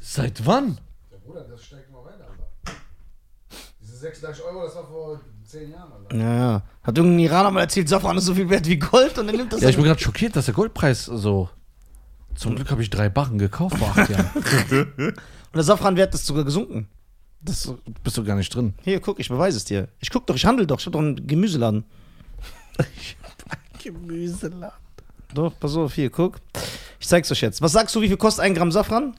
Seit wann? Der Bruder, das steigt immer weiter, Alter. Diese 36 Euro, das war vor 10 Jahren, Alter. Ja, ja. Hat irgendein Iraner mal erzählt, Safran ist so viel wert wie Gold und er nimmt das. Ja, ich bin gerade schockiert, dass der Goldpreis so. Zum Glück habe ich drei Barren gekauft vor acht Jahren. und der Safranwert ist sogar gesunken. Das bist du gar nicht drin. Hier, guck, ich beweise es dir. Ich guck doch, ich handel doch. Ich hab doch einen Gemüseladen. Gemüseladen. Doch, pass auf, hier, guck. Ich zeig's euch jetzt. Was sagst du, wie viel kostet ein Gramm Safran?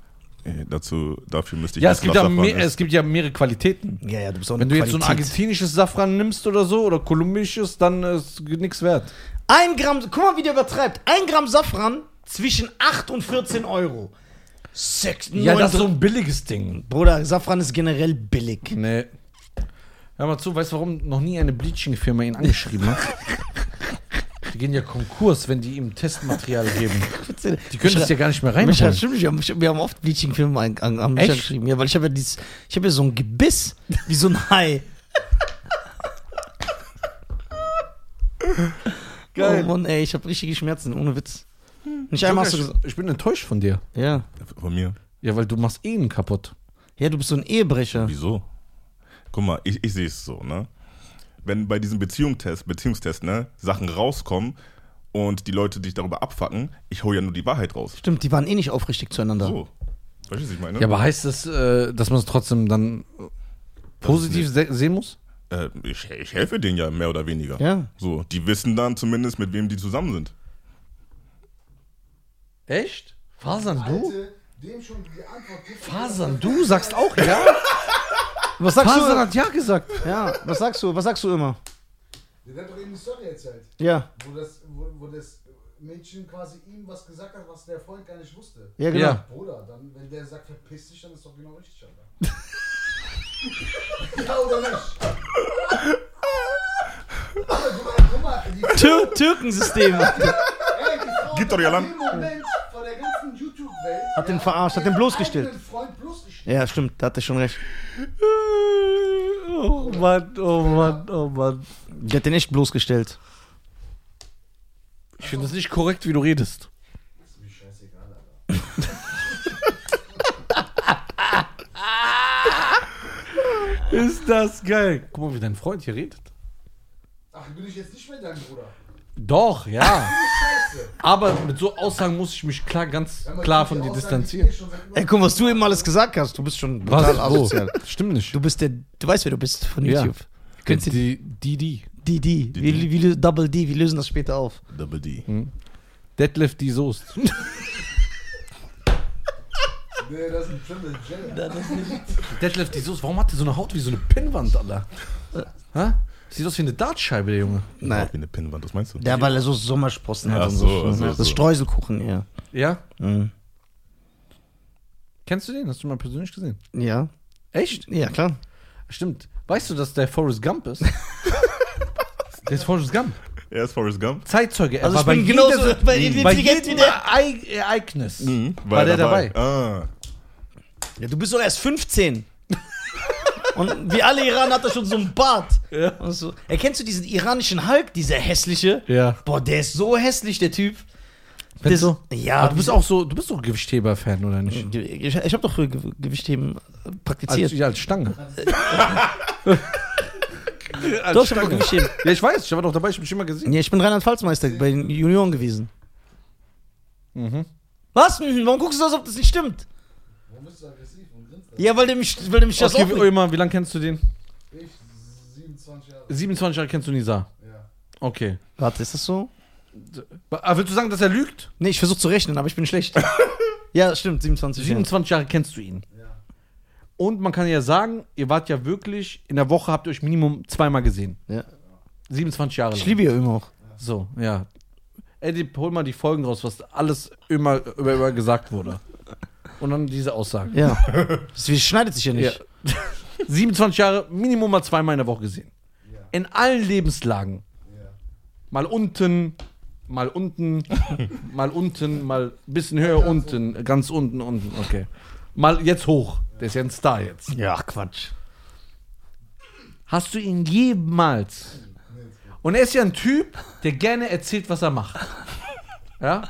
Äh, dazu, dafür müsste ich Ja, es gibt ja, mehr, es gibt ja mehrere Qualitäten. Ja, ja, du bist auch Wenn du jetzt so ein argentinisches Safran nimmst oder so, oder kolumbisches, dann ist nichts wert. Ein Gramm, guck mal, wie der übertreibt. Ein Gramm Safran zwischen 8 und 14 Euro. Sechs, Ja, das ist so ein billiges Ding. Bruder, Safran ist generell billig. Nee. Hör mal zu, weißt du, warum noch nie eine Bleaching-Firma ihn angeschrieben hat? Die gehen ja Konkurs, wenn die ihm Testmaterial geben. Die können das ja gar nicht mehr Mich hat, reinholen. stimmt, wir, haben, wir haben oft Bleaching-Filme an, an, an mich. Ja, weil ich habe ja dieses, ich habe ja so ein Gebiss, wie so ein Hai. Geil. Oh Mann, ey, ich habe richtige Schmerzen, ohne Witz. Nicht einmal hast du gesagt. ich bin enttäuscht von dir. Ja. Von mir. Ja, weil du machst eh ihn kaputt. Ja, du bist so ein Ehebrecher. Wieso? Guck mal, ich, ich sehe es so, ne? Wenn bei diesem Beziehungstest, Beziehungstest, ne, Sachen rauskommen und die Leute dich darüber abfacken, ich hole ja nur die Wahrheit raus. Stimmt, die waren eh nicht aufrichtig zueinander. So. Weißt du, was ich meine? Ja, aber heißt das, äh, dass man es trotzdem dann positiv se sehen muss? Äh, ich, ich helfe denen ja mehr oder weniger. Ja. So, die wissen dann zumindest, mit wem die zusammen sind. Echt? Fasern du? Dem schon die Antwort gibt. Fasern, du sagst auch ja? Was sagst Fasern du? hat ja gesagt. Ja, was sagst du? Was sagst du immer? Der hat doch eben die Story erzählt. Ja, Wo das, wo, wo das Mädchen quasi ihm was gesagt hat, was der Freund gar nicht wusste. ja, genau. Ja. Bruder, dann, wenn der sagt, verpiss dich, dann ist doch genau richtig, Alter. ja oder nicht? Tür Türkensystem. ey, die Frau Gib doch die hat den verarscht, hat den bloßgestellt. Ja, stimmt, da hat er schon recht. Oh Mann, oh Mann, oh Mann. Der hat den echt bloßgestellt. Ich finde das nicht korrekt, wie du redest. Ist mir scheißegal, Alter. Ist das geil. Guck mal, wie dein Freund hier redet. Ach, bin ich jetzt nicht mehr dein Bruder. Doch, ja. Scheiße. Aber mit so Aussagen muss ich mich klar, ganz mal, klar von dir distanzieren. Ey, guck, was du eben alles gesagt hast. Du bist schon total Was? asozial. Wo? Stimmt nicht. Du bist der, du weißt, wer du bist von Ja. YouTube. Kennst du die? die, die, die. Die, die. Die, Wir, die. wir, Double D, wir lösen das später auf. Double D. Deadlift die Soest. Nee, das ist ein Triple J. Deadlift die Soest. Warum hat der so eine Haut wie so eine Pinnwand, Alter? Hä? Sieht aus wie eine Dartscheibe, der Junge. Nein. Wie eine Pinnwand, was meinst du? Ja, weil er so Sommersprossen hat und so, so. so, das so. ist Streuselkuchen, ja. Ja? Mhm. Kennst du den? Hast du mal persönlich gesehen? Ja. Echt? Ja, klar. Stimmt. Weißt du, dass der Forrest Gump ist? der ist Forrest Gump. Er ist Forrest Gump. Zeitzeuge. Er Also war ich bei jedem- bei bei intelligent wie jedem Ereignis Mhm, war der dabei. Ah. Ja, du bist doch erst 15. Und wie alle Iraner hat er schon so einen Bart. Ja. Und so. Erkennst du diesen iranischen Hulk, dieser hässliche? Ja. Boah, der ist so hässlich, der Typ. Das- du? Ja, Aber du bist auch so, du bist doch Gewichtheber-Fan, oder nicht? Ich, ich habe doch früher Ge Gewichtheben äh, praktiziert. Als, ja, als Stange. als doch, ich habe Gewichtheben. Ja, ich weiß, ich war doch dabei, ich hab mich immer gesehen. Ja, ich bin Rheinland-Pfalz-Meister bei den Junioren gewesen. Mhm. Was? Mhm, Warum guckst du als ob das nicht stimmt? Warum bist du? Ja, weil der mich, weil der mich das Okay, aufregt. Ömer, wie lange kennst du den? Ich, 27 Jahre. 27 Jahre kennst du Nisa. Ja. Okay. Warte, ist das so? Aber willst du sagen, dass er lügt? Nee, ich versuche zu rechnen, aber ich bin schlecht. ja, stimmt, 27. 27 Jahre kennst du ihn. Ja. Und man kann ja sagen, ihr wart ja wirklich, in der Woche habt ihr euch Minimum zweimal gesehen. Ja. 27 Jahre Ich liebe ja immer auch. So, ja. Eddie, hol mal die Folgen raus, was alles immer über, über gesagt wurde. Und dann diese Aussagen. Ja. Das schneidet sich ja Ja. nicht. 27 Jahre, Minimum mal zweimal in der Woche gesehen. Ja. In allen Lebenslagen. Ja. Mal unten, mal unten, mal unten, mal ein bisschen höher unten, ganz unten, unten, okay. Mal jetzt hoch. Der ist ja ein Star jetzt. Ja, Quatsch. Hast du ihn jemals? Und er ist ja ein Typ, der gerne erzählt, was er macht. Ja?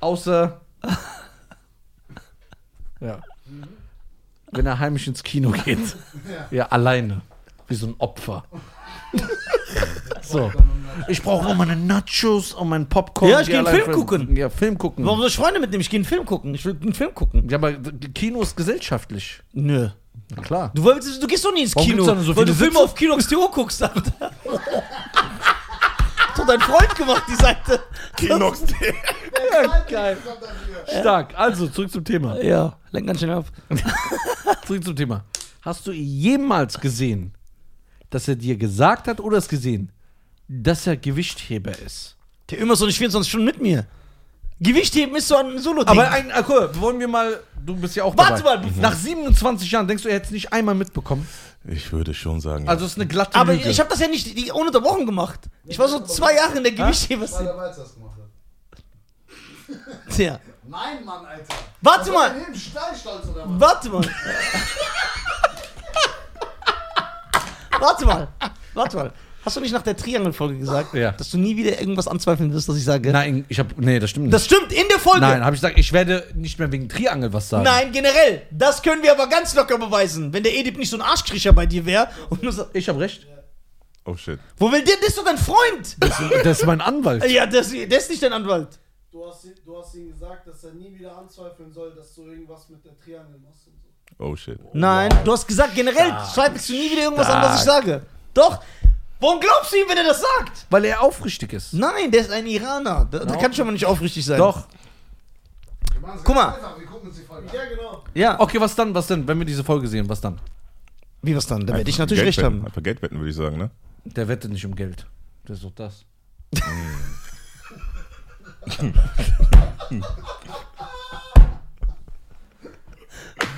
Außer. Ja. Wenn er heimisch ins Kino geht. Ja, alleine. Wie so ein Opfer. So. Ich brauche noch meine Nachos und meinen Popcorn. Ja, ich die geh einen Film für- gucken. Ja, Film gucken. Warum soll ich Freunde mitnehmen? Ich gehe einen Film gucken. Ich will einen Film gucken. Ja, aber Kino ist gesellschaftlich. Nö. Na klar. Du, wolltest, du gehst doch nie ins Warum Kino, gibt's da so weil viele du Filme Sitze? auf Kinox TO guckst, Alter. Hat doch dein Freund gemacht, die Seite. Kinox. Geil. Stark. Also, zurück zum Thema. Ja, lenk ganz schnell ab. Zurück zum Thema. Hast du jemals gesehen, dass er dir gesagt hat oder es gesehen, dass er Gewichtheber ist? Der immer so nicht 24 Stunden mit mir. Gewichtheben ist so ein solo -Ding. Aber ein, ah, guck, wollen wir mal, du bist ja auch Warte dabei. mal, bevor- Nach 27 Jahren denkst du, er hätte es nicht einmal mitbekommen? Ich würde schon sagen. Also es ist eine glatte Aber Lüge. ich habe das ja nicht die ununterbrochen gemacht. Ich war so zwei Jahre in der Gewichtheber. Ich war dabei, als das gemacht hat. Ja. Nein, Mann, Alter. Warte mal. Warte mal. Warte mal. Warte mal. Hast du nicht nach der Triangelfolge gesagt, Ja. dass du nie wieder irgendwas anzweifeln wirst, was ich sage? Nein, ich habe nee, das stimmt nicht. Das stimmt in der Folge. Nein, habe ich gesagt, ich werde nicht mehr wegen Triangel was sagen. Nein, generell. Das können wir aber ganz locker beweisen. Wenn der Edip nicht so ein Arschkriecher bei dir wäre und nur so, Ich habe recht. oh shit. wo will der? Das ist doch dein Freund. Das ist mein Anwalt. ja, das, der ist nicht dein Anwalt. Du hast, du hast ihm gesagt, dass er nie wieder anzweifeln soll, dass du irgendwas mit der Triangel machst und so. Oh shit. Nein, du hast gesagt, generell zweifelst du nie wieder irgendwas an, was ich sage. Doch. Warum glaubst du ihm, wenn er das sagt? Weil er aufrichtig ist. Nein, der ist ein Iraner. Da, da kann schon mal nicht aufrichtig sein. Doch. Guck mal. Einfach. Wir gucken uns die Folge an. Ja, genau. Ja. Okay, was dann? Was denn? Wenn wir diese Folge sehen, was dann? Wie was dann? Da werde ich natürlich Geld recht wetten. haben. Einfach Geld wetten, würde ich sagen, ne? Der wettet nicht um Geld. Das ist doch das.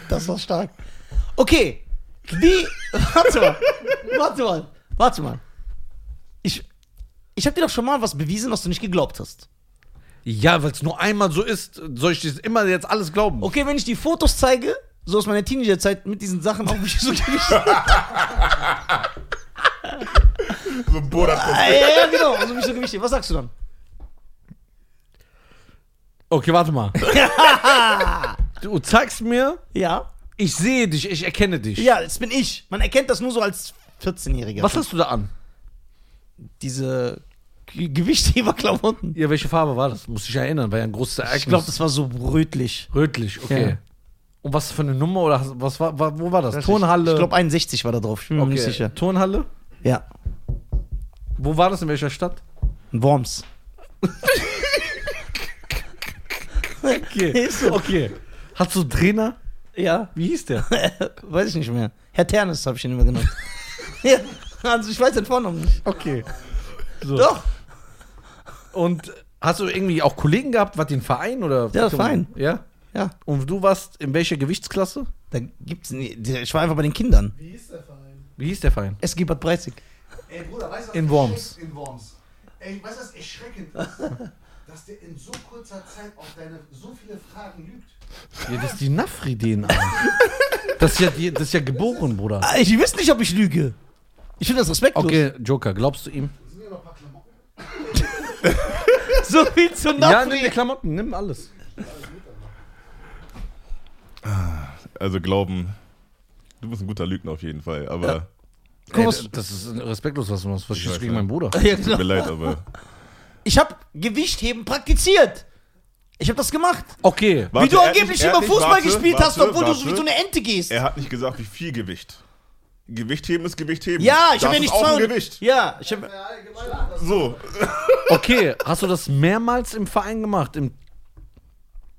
Das war stark. Okay. Wie. Warte mal. Warte mal. Warte mal. Ich. Ich habe dir doch schon mal was bewiesen, was du nicht geglaubt hast. Ja, weil es nur einmal so ist, soll ich das immer jetzt alles glauben? Okay, wenn ich die Fotos zeige, so aus meiner Teenagerzeit mit diesen Sachen auch mich so Gewicht. So ein Boda ja, ja, genau. Also mich so Gewicht. Was sagst du dann? Okay, warte mal. du zeigst mir, Ja. ich sehe dich, ich erkenne dich. Ja, das bin ich. Man erkennt das nur so als 14-Jähriger. Was hast du da an? Diese Ge- Gewichtheberklamotten. Ja, welche Farbe war das? Muss ich erinnern, war ja ein großes Ereignis. Ich glaube, das war so rötlich. Rötlich, okay. Ja. Und was für eine Nummer oder was war, war wo war das? Ich Turnhalle? glaube 61 war da drauf. Ich bin mir okay. nicht sicher. Turnhalle? Ja. Wo war das? In welcher Stadt? Worms. Okay. Okay. Hast du einen Trainer? Ja. Wie hieß der? Weiß ich nicht mehr. Herr Ternes habe ich ihn immer genannt. ja. Also ich weiß den Vornamen nicht. Okay. So. Doch. Und hast du irgendwie auch Kollegen gehabt? War die ein Verein oder? Ja, Verein. Ja? Ja. Und du warst in welcher Gewichtsklasse? Da gibt's nie, ich war einfach bei den Kindern. Wie ist der Verein? Wie hieß der Verein? SG Bad Breizig. Ey, Bruder, weißt du, was In das Worms. In Worms. Ey, weißt du, was erschreckend ist? Dass der in so kurzer Zeit auf deine so viele Fragen lügt. Ja, das ist die Nafri-DNA. Das ist, ja die, das ist ja geboren, Bruder. Ah, Ich weiß nicht, ob ich lüge. Ich finde das respektlos. Okay, Joker, glaubst du ihm? Sind hier noch ein paar Klamotten? So viel zu Ja, nimm Nafri. die Klamotten, nimm alles. Also glauben, du bist ein guter Lügner auf jeden Fall, aber Guck, Ey, was- das ist respektlos, was du machst. Was schießt gegen ja. meinen Bruder? Ja, tut mir genau. leid, aber. Ich habe Gewichtheben praktiziert. Ich habe das gemacht. Okay. Wie Warte, du er hat angeblich nicht- er immer Fußball warte, gespielt hast, warte, obwohl du warte. wie so eine Ente gehst. Er hat nicht gesagt, wie viel Gewicht. Gewichtheben ist Gewichtheben. Ja, ich Das habe ja ist nicht auch ein 200 Gewicht. Ja, ich habe. Das So. Okay, hast du das mehrmals im Verein gemacht? Im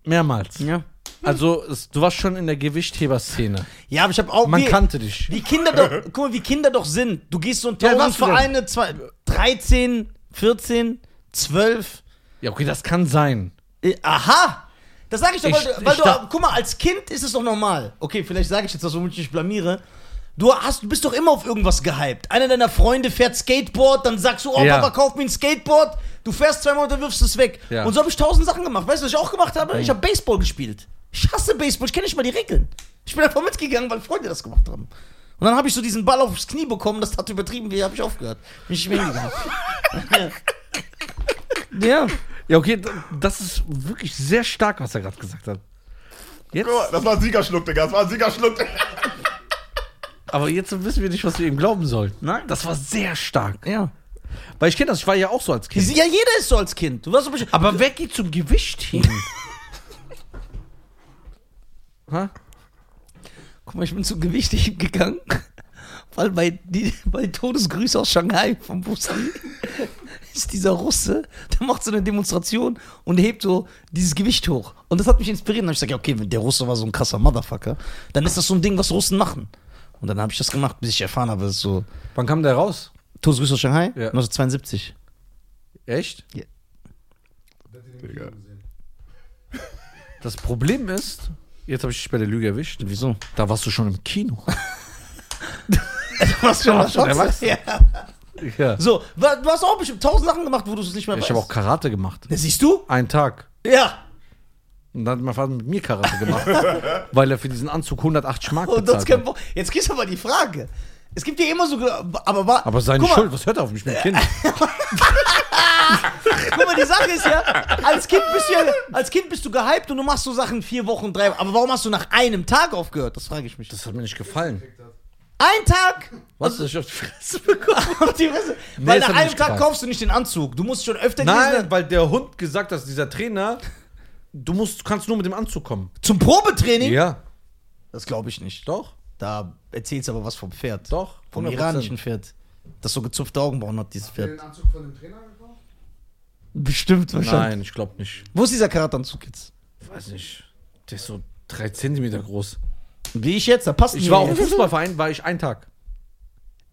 mehrmals. ja. Also, es, du warst schon in der Gewichtheberszene. Ja, aber ich habe auch Man wie, kannte dich. wie Kinder doch, guck mal, wie Kinder doch sind. Du gehst so in Ja, tausend warst du? Vereine, zwei, 13, 14, 12. Ja, okay, das kann sein. Äh, aha! Das sage ich doch, weil, Ich- du- weil ich du, dacht- guck mal, als Kind ist es doch normal. Okay, vielleicht sage ich jetzt was, womit ich mich blamiere. Du, hast, du bist doch immer auf irgendwas gehypt. Einer deiner Freunde fährt Skateboard, dann sagst du, oh Ja. Papa, kauf mir ein Skateboard. Du fährst zwei Monate, wirfst es weg. Ja. Und so habe ich tausend Sachen gemacht. Weißt du, was ich auch gemacht habe? Ich habe Baseball gespielt. Ich hasse Baseball, ich kenne nicht mal die Regeln. Ich bin einfach mitgegangen, weil Freunde das gemacht haben. Und dann habe ich so diesen Ball aufs Knie bekommen, das hat übertrieben, wie habe ich aufgehört. Bin ich nicht mehr hingegangen. ja. ja. Ja, okay, d- das ist wirklich sehr stark, was er gerade gesagt hat. Jetzt, Guck mal, Das war ein Siegerschluck, Digga. Das war ein Siegerschluck. Aber jetzt wissen wir nicht, was wir ihm glauben sollen. Nein. Das war sehr stark. Ja. Weil ich kenne das, ich war ja auch so als Kind. Ja, jeder ist so als Kind. Du warst so bestimmt- Aber wer geht zum Gewichtheben? ha? Guck mal, ich bin zum Gewichtheben gegangen, weil bei, die, bei Todesgrüße aus Shanghai vom Lee ist dieser Russe, der macht so eine Demonstration und hebt so dieses Gewicht hoch. Und das hat mich inspiriert. Und dann hab ich gesagt, ja, okay, wenn der Russe war so ein krasser Motherfucker, dann ist das so ein Ding, was Russen machen. Und dann habe ich das gemacht, bis ich erfahren habe, dass es so Wann kam der raus? Todesgrüße aus Shanghai, Ja. 1972. Echt? Film gesehen? Das Problem ist, jetzt habe ich dich bei der Lüge erwischt. Wieso? Da warst du schon im Kino. Was schon, schon erwachsen. Ja. ja. So, du hast auch bestimmt tausend Sachen gemacht, wo du es nicht mehr Ich weißt. habe auch Karate gemacht. Ja, siehst du? Einen Tag. Ja. Und dann hat mein Vater mit mir Karate gemacht. weil er für diesen Anzug 180 Mark Und das bezahlt kein hat. Jetzt kriegst du aber die Frage. Es gibt ja immer so, aber war, Aber seine Schuld, was hört er auf mich mit dem Kind? Guck mal, die Sache ist ja, als Kind bist du ja, als Kind bist du gehypt und du machst so Sachen vier Wochen, drei. Aber warum hast du nach einem Tag aufgehört? Das frage ich mich. Das hat mir nicht gefallen. Ein Tag? Was? Ich auf die Fresse bekommen? Auf die Fresse. Nee, Weil nach einem Tag gefallen. kaufst du nicht den Anzug. Du musst schon öfter Nein, weil der Hund gesagt hat, dieser Trainer, du musst, du kannst nur mit dem Anzug kommen. zum Probetraining. Ja. Das glaube ich nicht. Doch, Da erzählst du aber was vom Pferd. doch. Vom 100%. iranischen Pferd. Das so gezupfte Augenbrauen hat, dieses Habt ihr Pferd. den Anzug von dem Trainer gekauft? Bestimmt wahrscheinlich. Nein, ich glaube nicht. Wo ist dieser Karatanzug jetzt? Weiß nicht. Der ist so drei Zentimeter groß. Wie ich jetzt? Da passt Ich nicht war auch mehr. im Fußballverein, war ich einen Tag.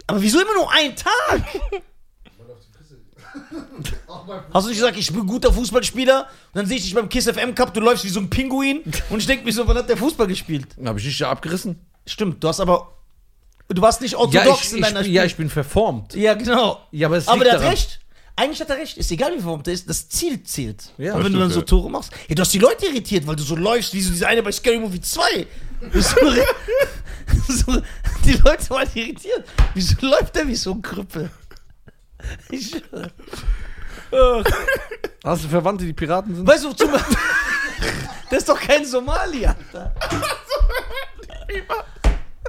Aber wieso immer nur ein Tag? Weil auf die Fresse. Auch mal Hast du nicht gesagt, ich bin ein guter Fußballspieler? Und dann sehe ich dich beim Kiss FM Cup, du läufst wie so ein Pinguin. Und ich denke mir so, wann hat der Fußball gespielt? Habe ich dich ja abgerissen. Stimmt, du hast aber. Du warst nicht Ja orthodox ich, in ich, deiner bin- ja, ich bin verformt. Ja, genau. Ja, aber aber der hat recht. Eigentlich hat er recht. Ist egal, wie verformt er ist. Das Ziel zählt. Ja, Und wenn du dann so ja. Tore machst. Ja, du hast die Leute irritiert, weil du so läufst, wie so diese eine bei Scary Movie 2. so, so, die Leute waren irritiert. Wieso läuft der wie so ein Krüppel? Ich, Hast du Verwandte, die Piraten sind? weißt du, zum, das ist doch kein Somali, Alter.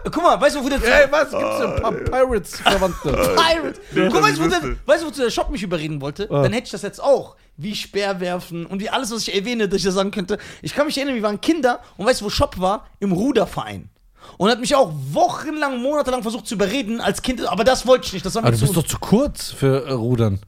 Guck mal, weißt du, wo der Ey, was? Gibt's denn ein paar Pirates-Verwandte? Pirate. Guck, dass weißt, du, wo der, weißt du, wozu der Shop mich überreden wollte? Dann hätte ich das jetzt auch. Wie Speer werfen und wie alles, was ich erwähne, dass ich das sagen könnte. Ich kann mich erinnern, wir waren Kinder und weißt du, wo Shop war? Im Ruderverein. Und hat mich auch wochenlang, monatelang versucht zu überreden als Kind, aber das wollte ich nicht. Das war mir Aber du zu. bist doch zu kurz für äh, Rudern.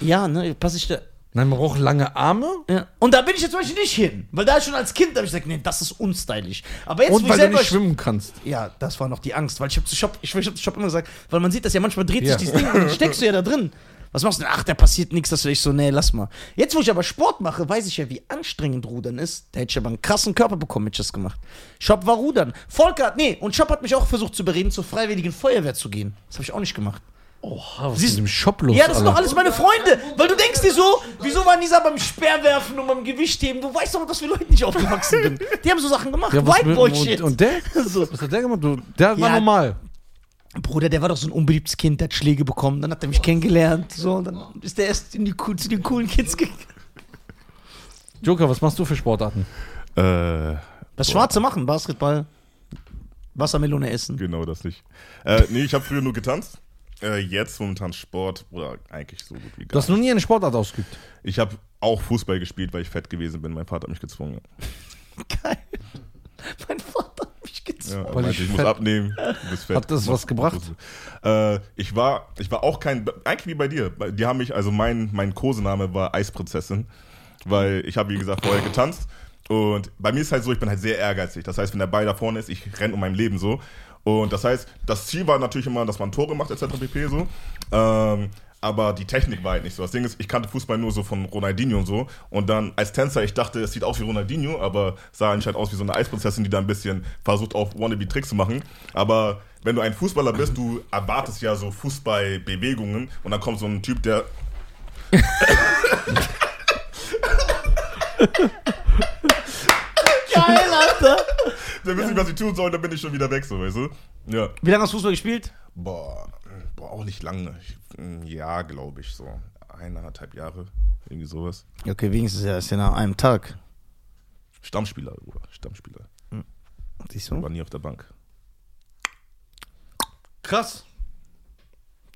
ja, ne, pass ich da. Nein, man braucht lange Arme. Ja. Und da bin ich jetzt zum Beispiel nicht hin. Weil da schon als Kind habe ich gesagt, nee, das ist unstylisch. Aber jetzt, wo Und ich weil du selber nicht schwimmen kannst. Ja, das war noch die Angst, weil ich habe zu Shop, ich, ich habe zu Shop immer gesagt, weil man sieht das ja manchmal dreht Ja. sich dieses Ding und dann steckst du ja da drin. Was machst du denn? Ach, da passiert nichts, dass du ich so, nee, lass mal. Jetzt, wo ich aber Sport mache, weiß ich ja, wie anstrengend Rudern ist. Da hätte ich aber einen krassen Körper bekommen, hätte ich das gemacht. Shop war Rudern. Volker hat, nee, und Shop hat mich auch versucht zu bereden, zur freiwilligen Feuerwehr zu gehen. Das habe ich auch nicht gemacht. Oha, was Siehst- ist mit dem Shop los? Ja, das sind doch alles meine Freunde. Weil du denkst dir so, wieso waren die da beim Speerwerfen und beim Gewichtheben? Du weißt doch, dass wir Leute nicht aufgewachsen sind. Die haben so Sachen gemacht. Ja, was White mit- Boy und, Shit. und der? So. Was hat der gemacht? Du, der war Ja. normal. Bruder, der war doch so ein unbeliebtes Kind, der hat Schläge bekommen. Dann hat er mich kennengelernt. So, und dann ist der erst in die, zu den coolen Kids gegangen. Joker, was machst du für Sportarten? Äh, Das Schwarze machen, Basketball, Wassermelone essen. genau das nicht. Äh, nee, ich habe früher nur getanzt. Äh, jetzt momentan Sport oder eigentlich so gut wie Du gar hast noch nie eine Sportart ausgeübt. Ich habe auch Fußball gespielt, weil ich fett gewesen bin. Mein Vater hat mich gezwungen. Geil. Gezwungen. Ja, Weil meinte, ich ich muss abnehmen. Du bist fett. Hat das was gebracht? Äh, ich war, ich war auch kein, eigentlich wie bei dir. Die haben mich, also mein, mein Kosename war Eisprinzessin, weil ich habe wie gesagt vorher getanzt und bei mir ist halt so, ich bin halt sehr ehrgeizig. Das heißt, wenn der Ball da vorne ist, ich renne um mein Leben so. Und das heißt, das Ziel war natürlich immer, dass man Tore macht etc. pp. so. Ähm, aber die Technik war halt nicht so. Das Ding ist, ich kannte Fußball nur so von Ronaldinho und so. Und dann als Tänzer, ich dachte, es sieht aus wie Ronaldinho, aber sah anscheinend aus wie so eine Eisprinzessin, die da ein bisschen versucht, auf Wannabe-Tricks zu machen. Aber wenn du ein Fußballer bist, du erwartest ja so Fußballbewegungen und dann kommt so ein Typ, der. Geil, Alter. Der weiß nicht, was ich tun soll, dann bin ich schon wieder weg, so, weißt du? Ja. Wie lange hast du Fußball gespielt? Boah, boah auch nicht lange. Ich, ein Jahr, glaube ich, so. Eineinhalb Jahre. Irgendwie sowas. Okay, wenigstens ja, ist ja nach einem Tag. Stammspieler, Bruder. Stammspieler. Siehst du? War nie auf der Bank. Krass.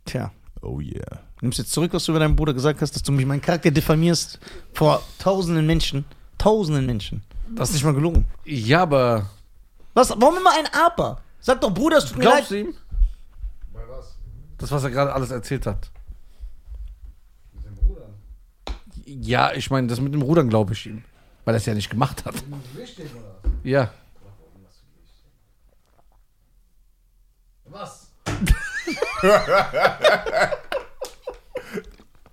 Tja. Oh yeah. Nimmst jetzt zurück, was du über deinen Bruder gesagt hast, dass du mich meinen Charakter diffamierst vor tausenden Menschen. Tausenden Menschen. Das ist nicht mal gelungen. Ja, aber Was? Warum immer ein Aber? Sag doch, Bruder, es tut mir glaubst leid. du ihm? Das, was er gerade alles erzählt hat. Mit dem Bruder. Ja, ich meine, das mit dem Rudern glaube ich ihm. Weil er es ja nicht gemacht hat. Wichtig oder was? Ja. Was?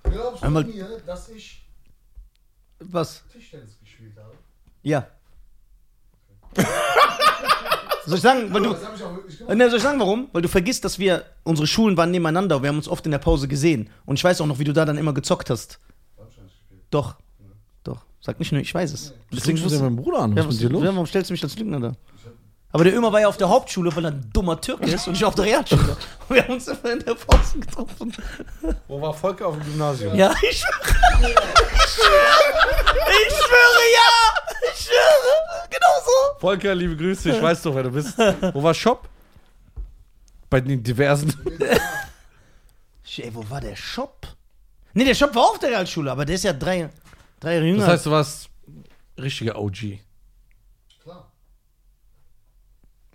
Glaubst du Einmal- mir, dass ich Was? Tischtennis gespielt habe? Ja. Soll ich sagen, weil du. Ich. Ne, soll ich sagen, warum? Weil du vergisst, dass wir, unsere Schulen waren nebeneinander, wir haben uns oft in der Pause gesehen. Und ich weiß auch noch, wie du da dann immer gezockt hast. Hab ich. Doch. Doch. Sag nicht nur, ich weiß es. Deswegen rufst du meinen Bruder an. Was Ja, ist was, mit dir los? warum stellst du mich als Lügner da? Aber der Ömer war ja auf der Hauptschule, weil er ein dummer Türke ist und ich auf der Realschule. Und wir haben uns immer in der Pause getroffen. Wo war Volker auf dem Gymnasium? Ja, ich schwöre. Ich schwöre. Ich schwöre, ja. Ich schwöre. Genau so. Volker, liebe Grüße, ich weiß doch, wer du bist. Wo war Shop? Bei den diversen. Ey, wo war der Shop? Nee, der Shop war auch auf der Realschule, aber der ist ja drei, drei Jahre jünger. Das heißt, du warst richtiger OG. Klar.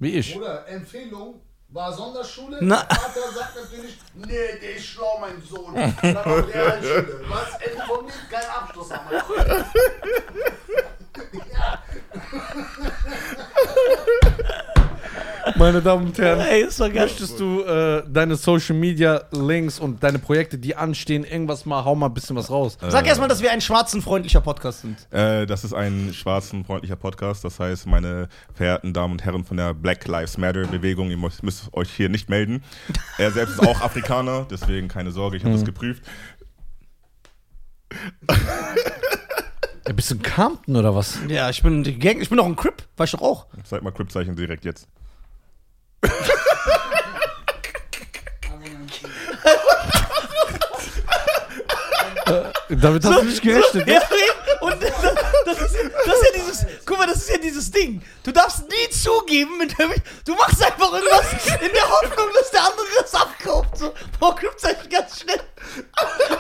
Wie ich. Bruder, Empfehlung war Sonderschule. Na. Der Vater sagt natürlich, nee, der ist schlau, mein Sohn. Dann auf Realschule. Was informiert, kein Abschluss haben. ja. Meine Damen und Herren, Ey, ist doch geil. möchtest du äh, deine Social Media Links und deine Projekte, die anstehen, irgendwas mal, hau mal ein bisschen was raus. Sag erstmal, dass wir ein schwarzenfreundlicher Podcast sind. Äh, das ist ein schwarzenfreundlicher Podcast. Das heißt, meine verehrten Damen und Herren von der Black Lives Matter Bewegung, ihr müsst, müsst euch hier nicht melden. Er selbst ist auch Afrikaner, deswegen keine Sorge, ich habe das geprüft. Ja, bist du in Compton oder was? Ja, ich bin die Gang, ich bin doch ein Crip, weißt du doch auch. Zeig mal Crip-Zeichen direkt jetzt. Damit hast du nicht gerechnet. Ja, und das, das, ist, das ist ja dieses, guck mal, das ist ja dieses Ding. Du darfst nie zugeben, mit dem, du machst einfach irgendwas in der Hoffnung, dass der andere das abkauft. So, boah, Clubzeichen ganz schnell.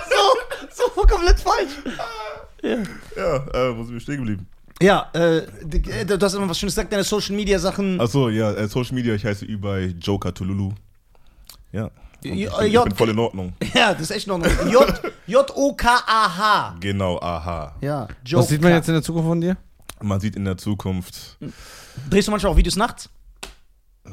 So, so komplett falsch. Ja, äh, wo sind wir stehen geblieben? Ja, äh, du hast immer was Schönes gesagt, deine Social Media Sachen. Achso, ja, äh, Social Media, ich heiße überall Joker Tululu. Ja. Und ich, Ja, bin, ich ja, bin voll in Ordnung. Ja, das ist echt ein J, J-O-K-A-H. Genau, aha. Ja, Was sieht man jetzt in der Zukunft von dir? Man sieht in der Zukunft. Drehst du manchmal auch Videos nachts?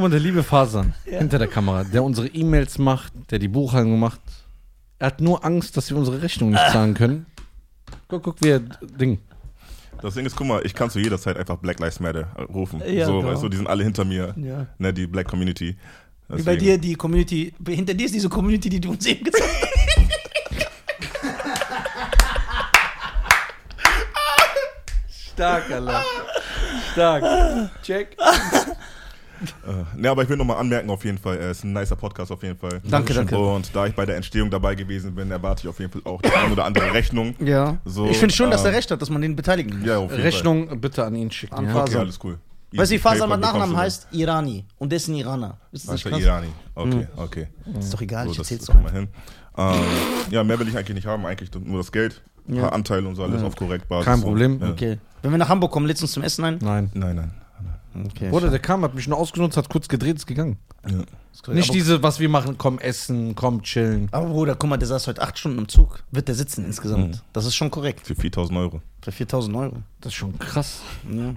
Guck mal, der liebe Fasan hinter der Kamera, der unsere E-Mails macht, der die Buchhaltung macht. Er hat nur Angst, dass wir unsere Rechnung nicht zahlen können. Guck, guck, wie er Ding. Das Ding ist, guck mal, ich kann zu jeder Zeit einfach Black Lives Matter rufen. Ja, so, genau. weißt du, die sind alle hinter mir. Ja. Ne, die Black Community. Wie bei Deswegen- dir die Community, hinter dir ist diese Community, die du uns eben gezeigt hast. Stark, Alter. Stark. Check. Äh, ne, aber ich will nochmal anmerken, auf jeden Fall, äh, es ist ein nicer Podcast auf jeden Fall. Danke, danke. Und da ich bei der Entstehung dabei gewesen bin, erwarte ich auf jeden Fall auch die ein oder andere Rechnung. Ja. So, ich finde schon, dass er ähm, recht hat, dass man den beteiligen. Ja, auf jeden Rechnung bitte an ihn schicken. An ja? Fall. Okay, alles cool. Weißt du, wie PayPal mit Nachnamen heißt? Irani. Und der ist ein Iraner. Ist das krass? Irani. Okay, okay. Ist doch egal, So, ich das erzähl's doch mal hin. Ähm, ja, mehr will ich eigentlich nicht haben, eigentlich nur das Geld. Ein Ja. paar Anteile und so, alles auf korrekt Basis. Kein. Problem. Ja. Okay. Wenn wir nach Hamburg kommen, lädst du uns zum Essen ein? Nein. Nein, nein. Okay. Bruder, der kam, hat mich nur ausgenutzt, hat kurz gedreht, ist gegangen. Ja. Nicht diese, was wir machen, komm essen, komm chillen. Aber Bruder, guck mal, der saß heute acht Stunden im Zug. Wird der sitzen insgesamt? Das ist schon korrekt. Für 4000 Euro. Für 4000 Euro. Das ist schon krass. Ja.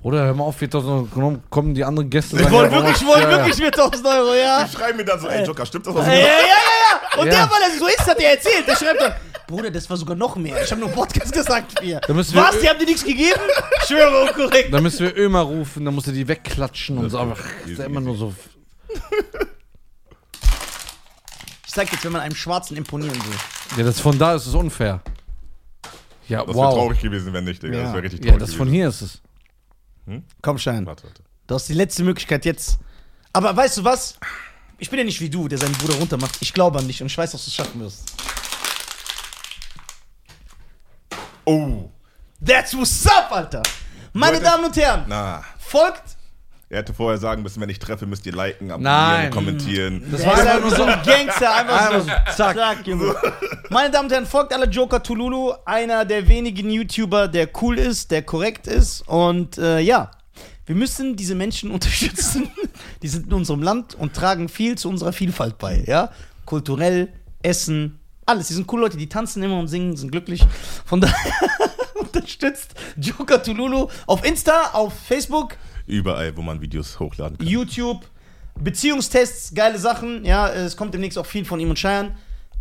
Bruder, hör mal auf, 4000 Euro genommen, kommen die anderen Gäste. Wollen ja, wirklich, wollen ja, wirklich 4000 Euro, ja. Die schreiben mir dann so, ey Joker, stimmt das, was Ja, ja, ja, ja. Und Ja. der, weil er so ist, hat er erzählt. Der schreibt dann, Bruder, das war sogar noch mehr. Ich habe nur im Podcast gesagt. Da müssen wir- Was? Die haben dir nichts gegeben? Ich schwöre, unkorrekt. Dann müssen wir Ömer rufen, dann muss er die wegklatschen und Das so. ist Aber ist ja immer nur so. Ich sag jetzt, wenn man einem Schwarzen imponieren will. Ja, das von da ist es unfair. Ja, Das wäre wow. traurig gewesen, wenn nicht, Digga. Ja. Das wäre richtig Ja, traurig das von gewesen. hier ist es. Komm, Schein. Warte, warte. Du hast die letzte Möglichkeit jetzt. Aber weißt du was? Ich bin ja nicht wie du, der seinen Bruder runtermacht. Ich glaube an dich und ich weiß, dass du es schaffen wirst. Oh, That's what's up, Alter. Meine Leute. Damen und Herren, na. folgt. Er hätte vorher sagen müssen, wenn ich treffe, müsst ihr liken, abonnieren, Nein. kommentieren. Das war einfach nur so ein Gangster, einfach so. So, zack. Junge. Meine Damen und Herren, folgt alle Joker Tululu, einer der wenigen YouTuber, der cool ist, der korrekt ist. Und äh, ja, wir müssen diese Menschen unterstützen. Die sind in unserem Land und tragen viel zu unserer Vielfalt bei. Ja? Kulturell, Essen, alles. Die sind coole Leute, die tanzen immer und singen, sind glücklich. Von daher unterstützt Joker Tululu auf Insta, auf Facebook. Überall, wo man Videos hochladen kann. YouTube, Beziehungstests, geile Sachen. Ja, es kommt demnächst auch viel von ihm und Cheyenne.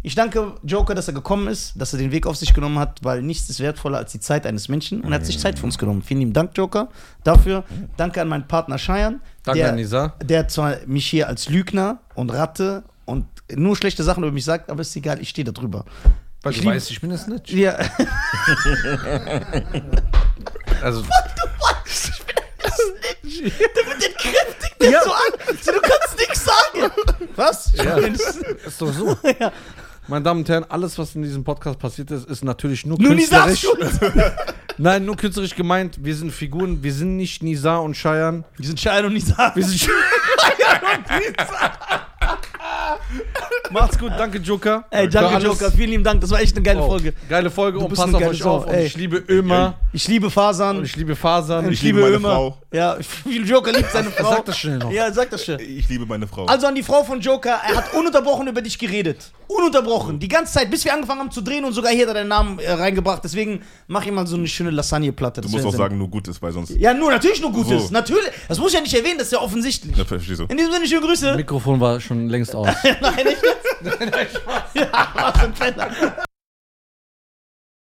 Ich danke Joker, dass er gekommen ist, dass er den Weg auf sich genommen hat, weil nichts ist wertvoller als die Zeit eines Menschen und er hat sich Zeit für uns genommen. Vielen lieben Dank, Joker, dafür. Danke an meinen Partner Cheyenne. Danke der, an Nisa. Der zwar mich hier als Lügner und Ratte nur schlechte Sachen über mich sagt, aber ist egal, ich stehe da drüber. Weil Ich du weißt, ich bin das nicht. Ja, Also, der mit den kräftig den so an. Du kannst nichts sagen. Was? ja, ist doch so. Meine Damen und Herren, alles, was in diesem Podcast passiert ist, ist natürlich nur, Nur Nisa künstlerisch. Nein, nur künstlerisch gemeint. Wir sind Figuren, wir sind nicht Nisa und Cheyenne. Wir sind Cheyenne und Nisa. Wir sind Macht's gut, danke Joker. Ey, danke alles. Joker, vielen lieben Dank, das war echt eine geile Oh, Folge. Geile Folge Du und bist pass eine auf euch Sau, auf. Und ey. ich liebe Ömer Ich liebe Fasern. und ich liebe Fasern. Ich, Ich liebe liebe meine Ömer. Frau. Ja, Joker liebt seine Frau. Sag das schnell noch. Ja, sag das schnell. Ich liebe meine Frau. Also an die Frau von Joker, er hat ununterbrochen über dich geredet. Ununterbrochen. Die ganze Zeit, bis wir angefangen haben zu drehen und sogar hier hat er deinen Namen äh, reingebracht. Deswegen mach ihm mal so eine schöne Lasagneplatte. du Das musst auch Sinn. sagen, nur Gutes, weil sonst. Ja, nur natürlich nur Gutes. So. Natürlich. Das muss ich ja nicht erwähnen, das ist ja offensichtlich. Ja, verstehst du? In diesem Sinne, schöne Grüße. Mikrofon war schon längst aus. Nein, echt jetzt? ja, was ein Penner.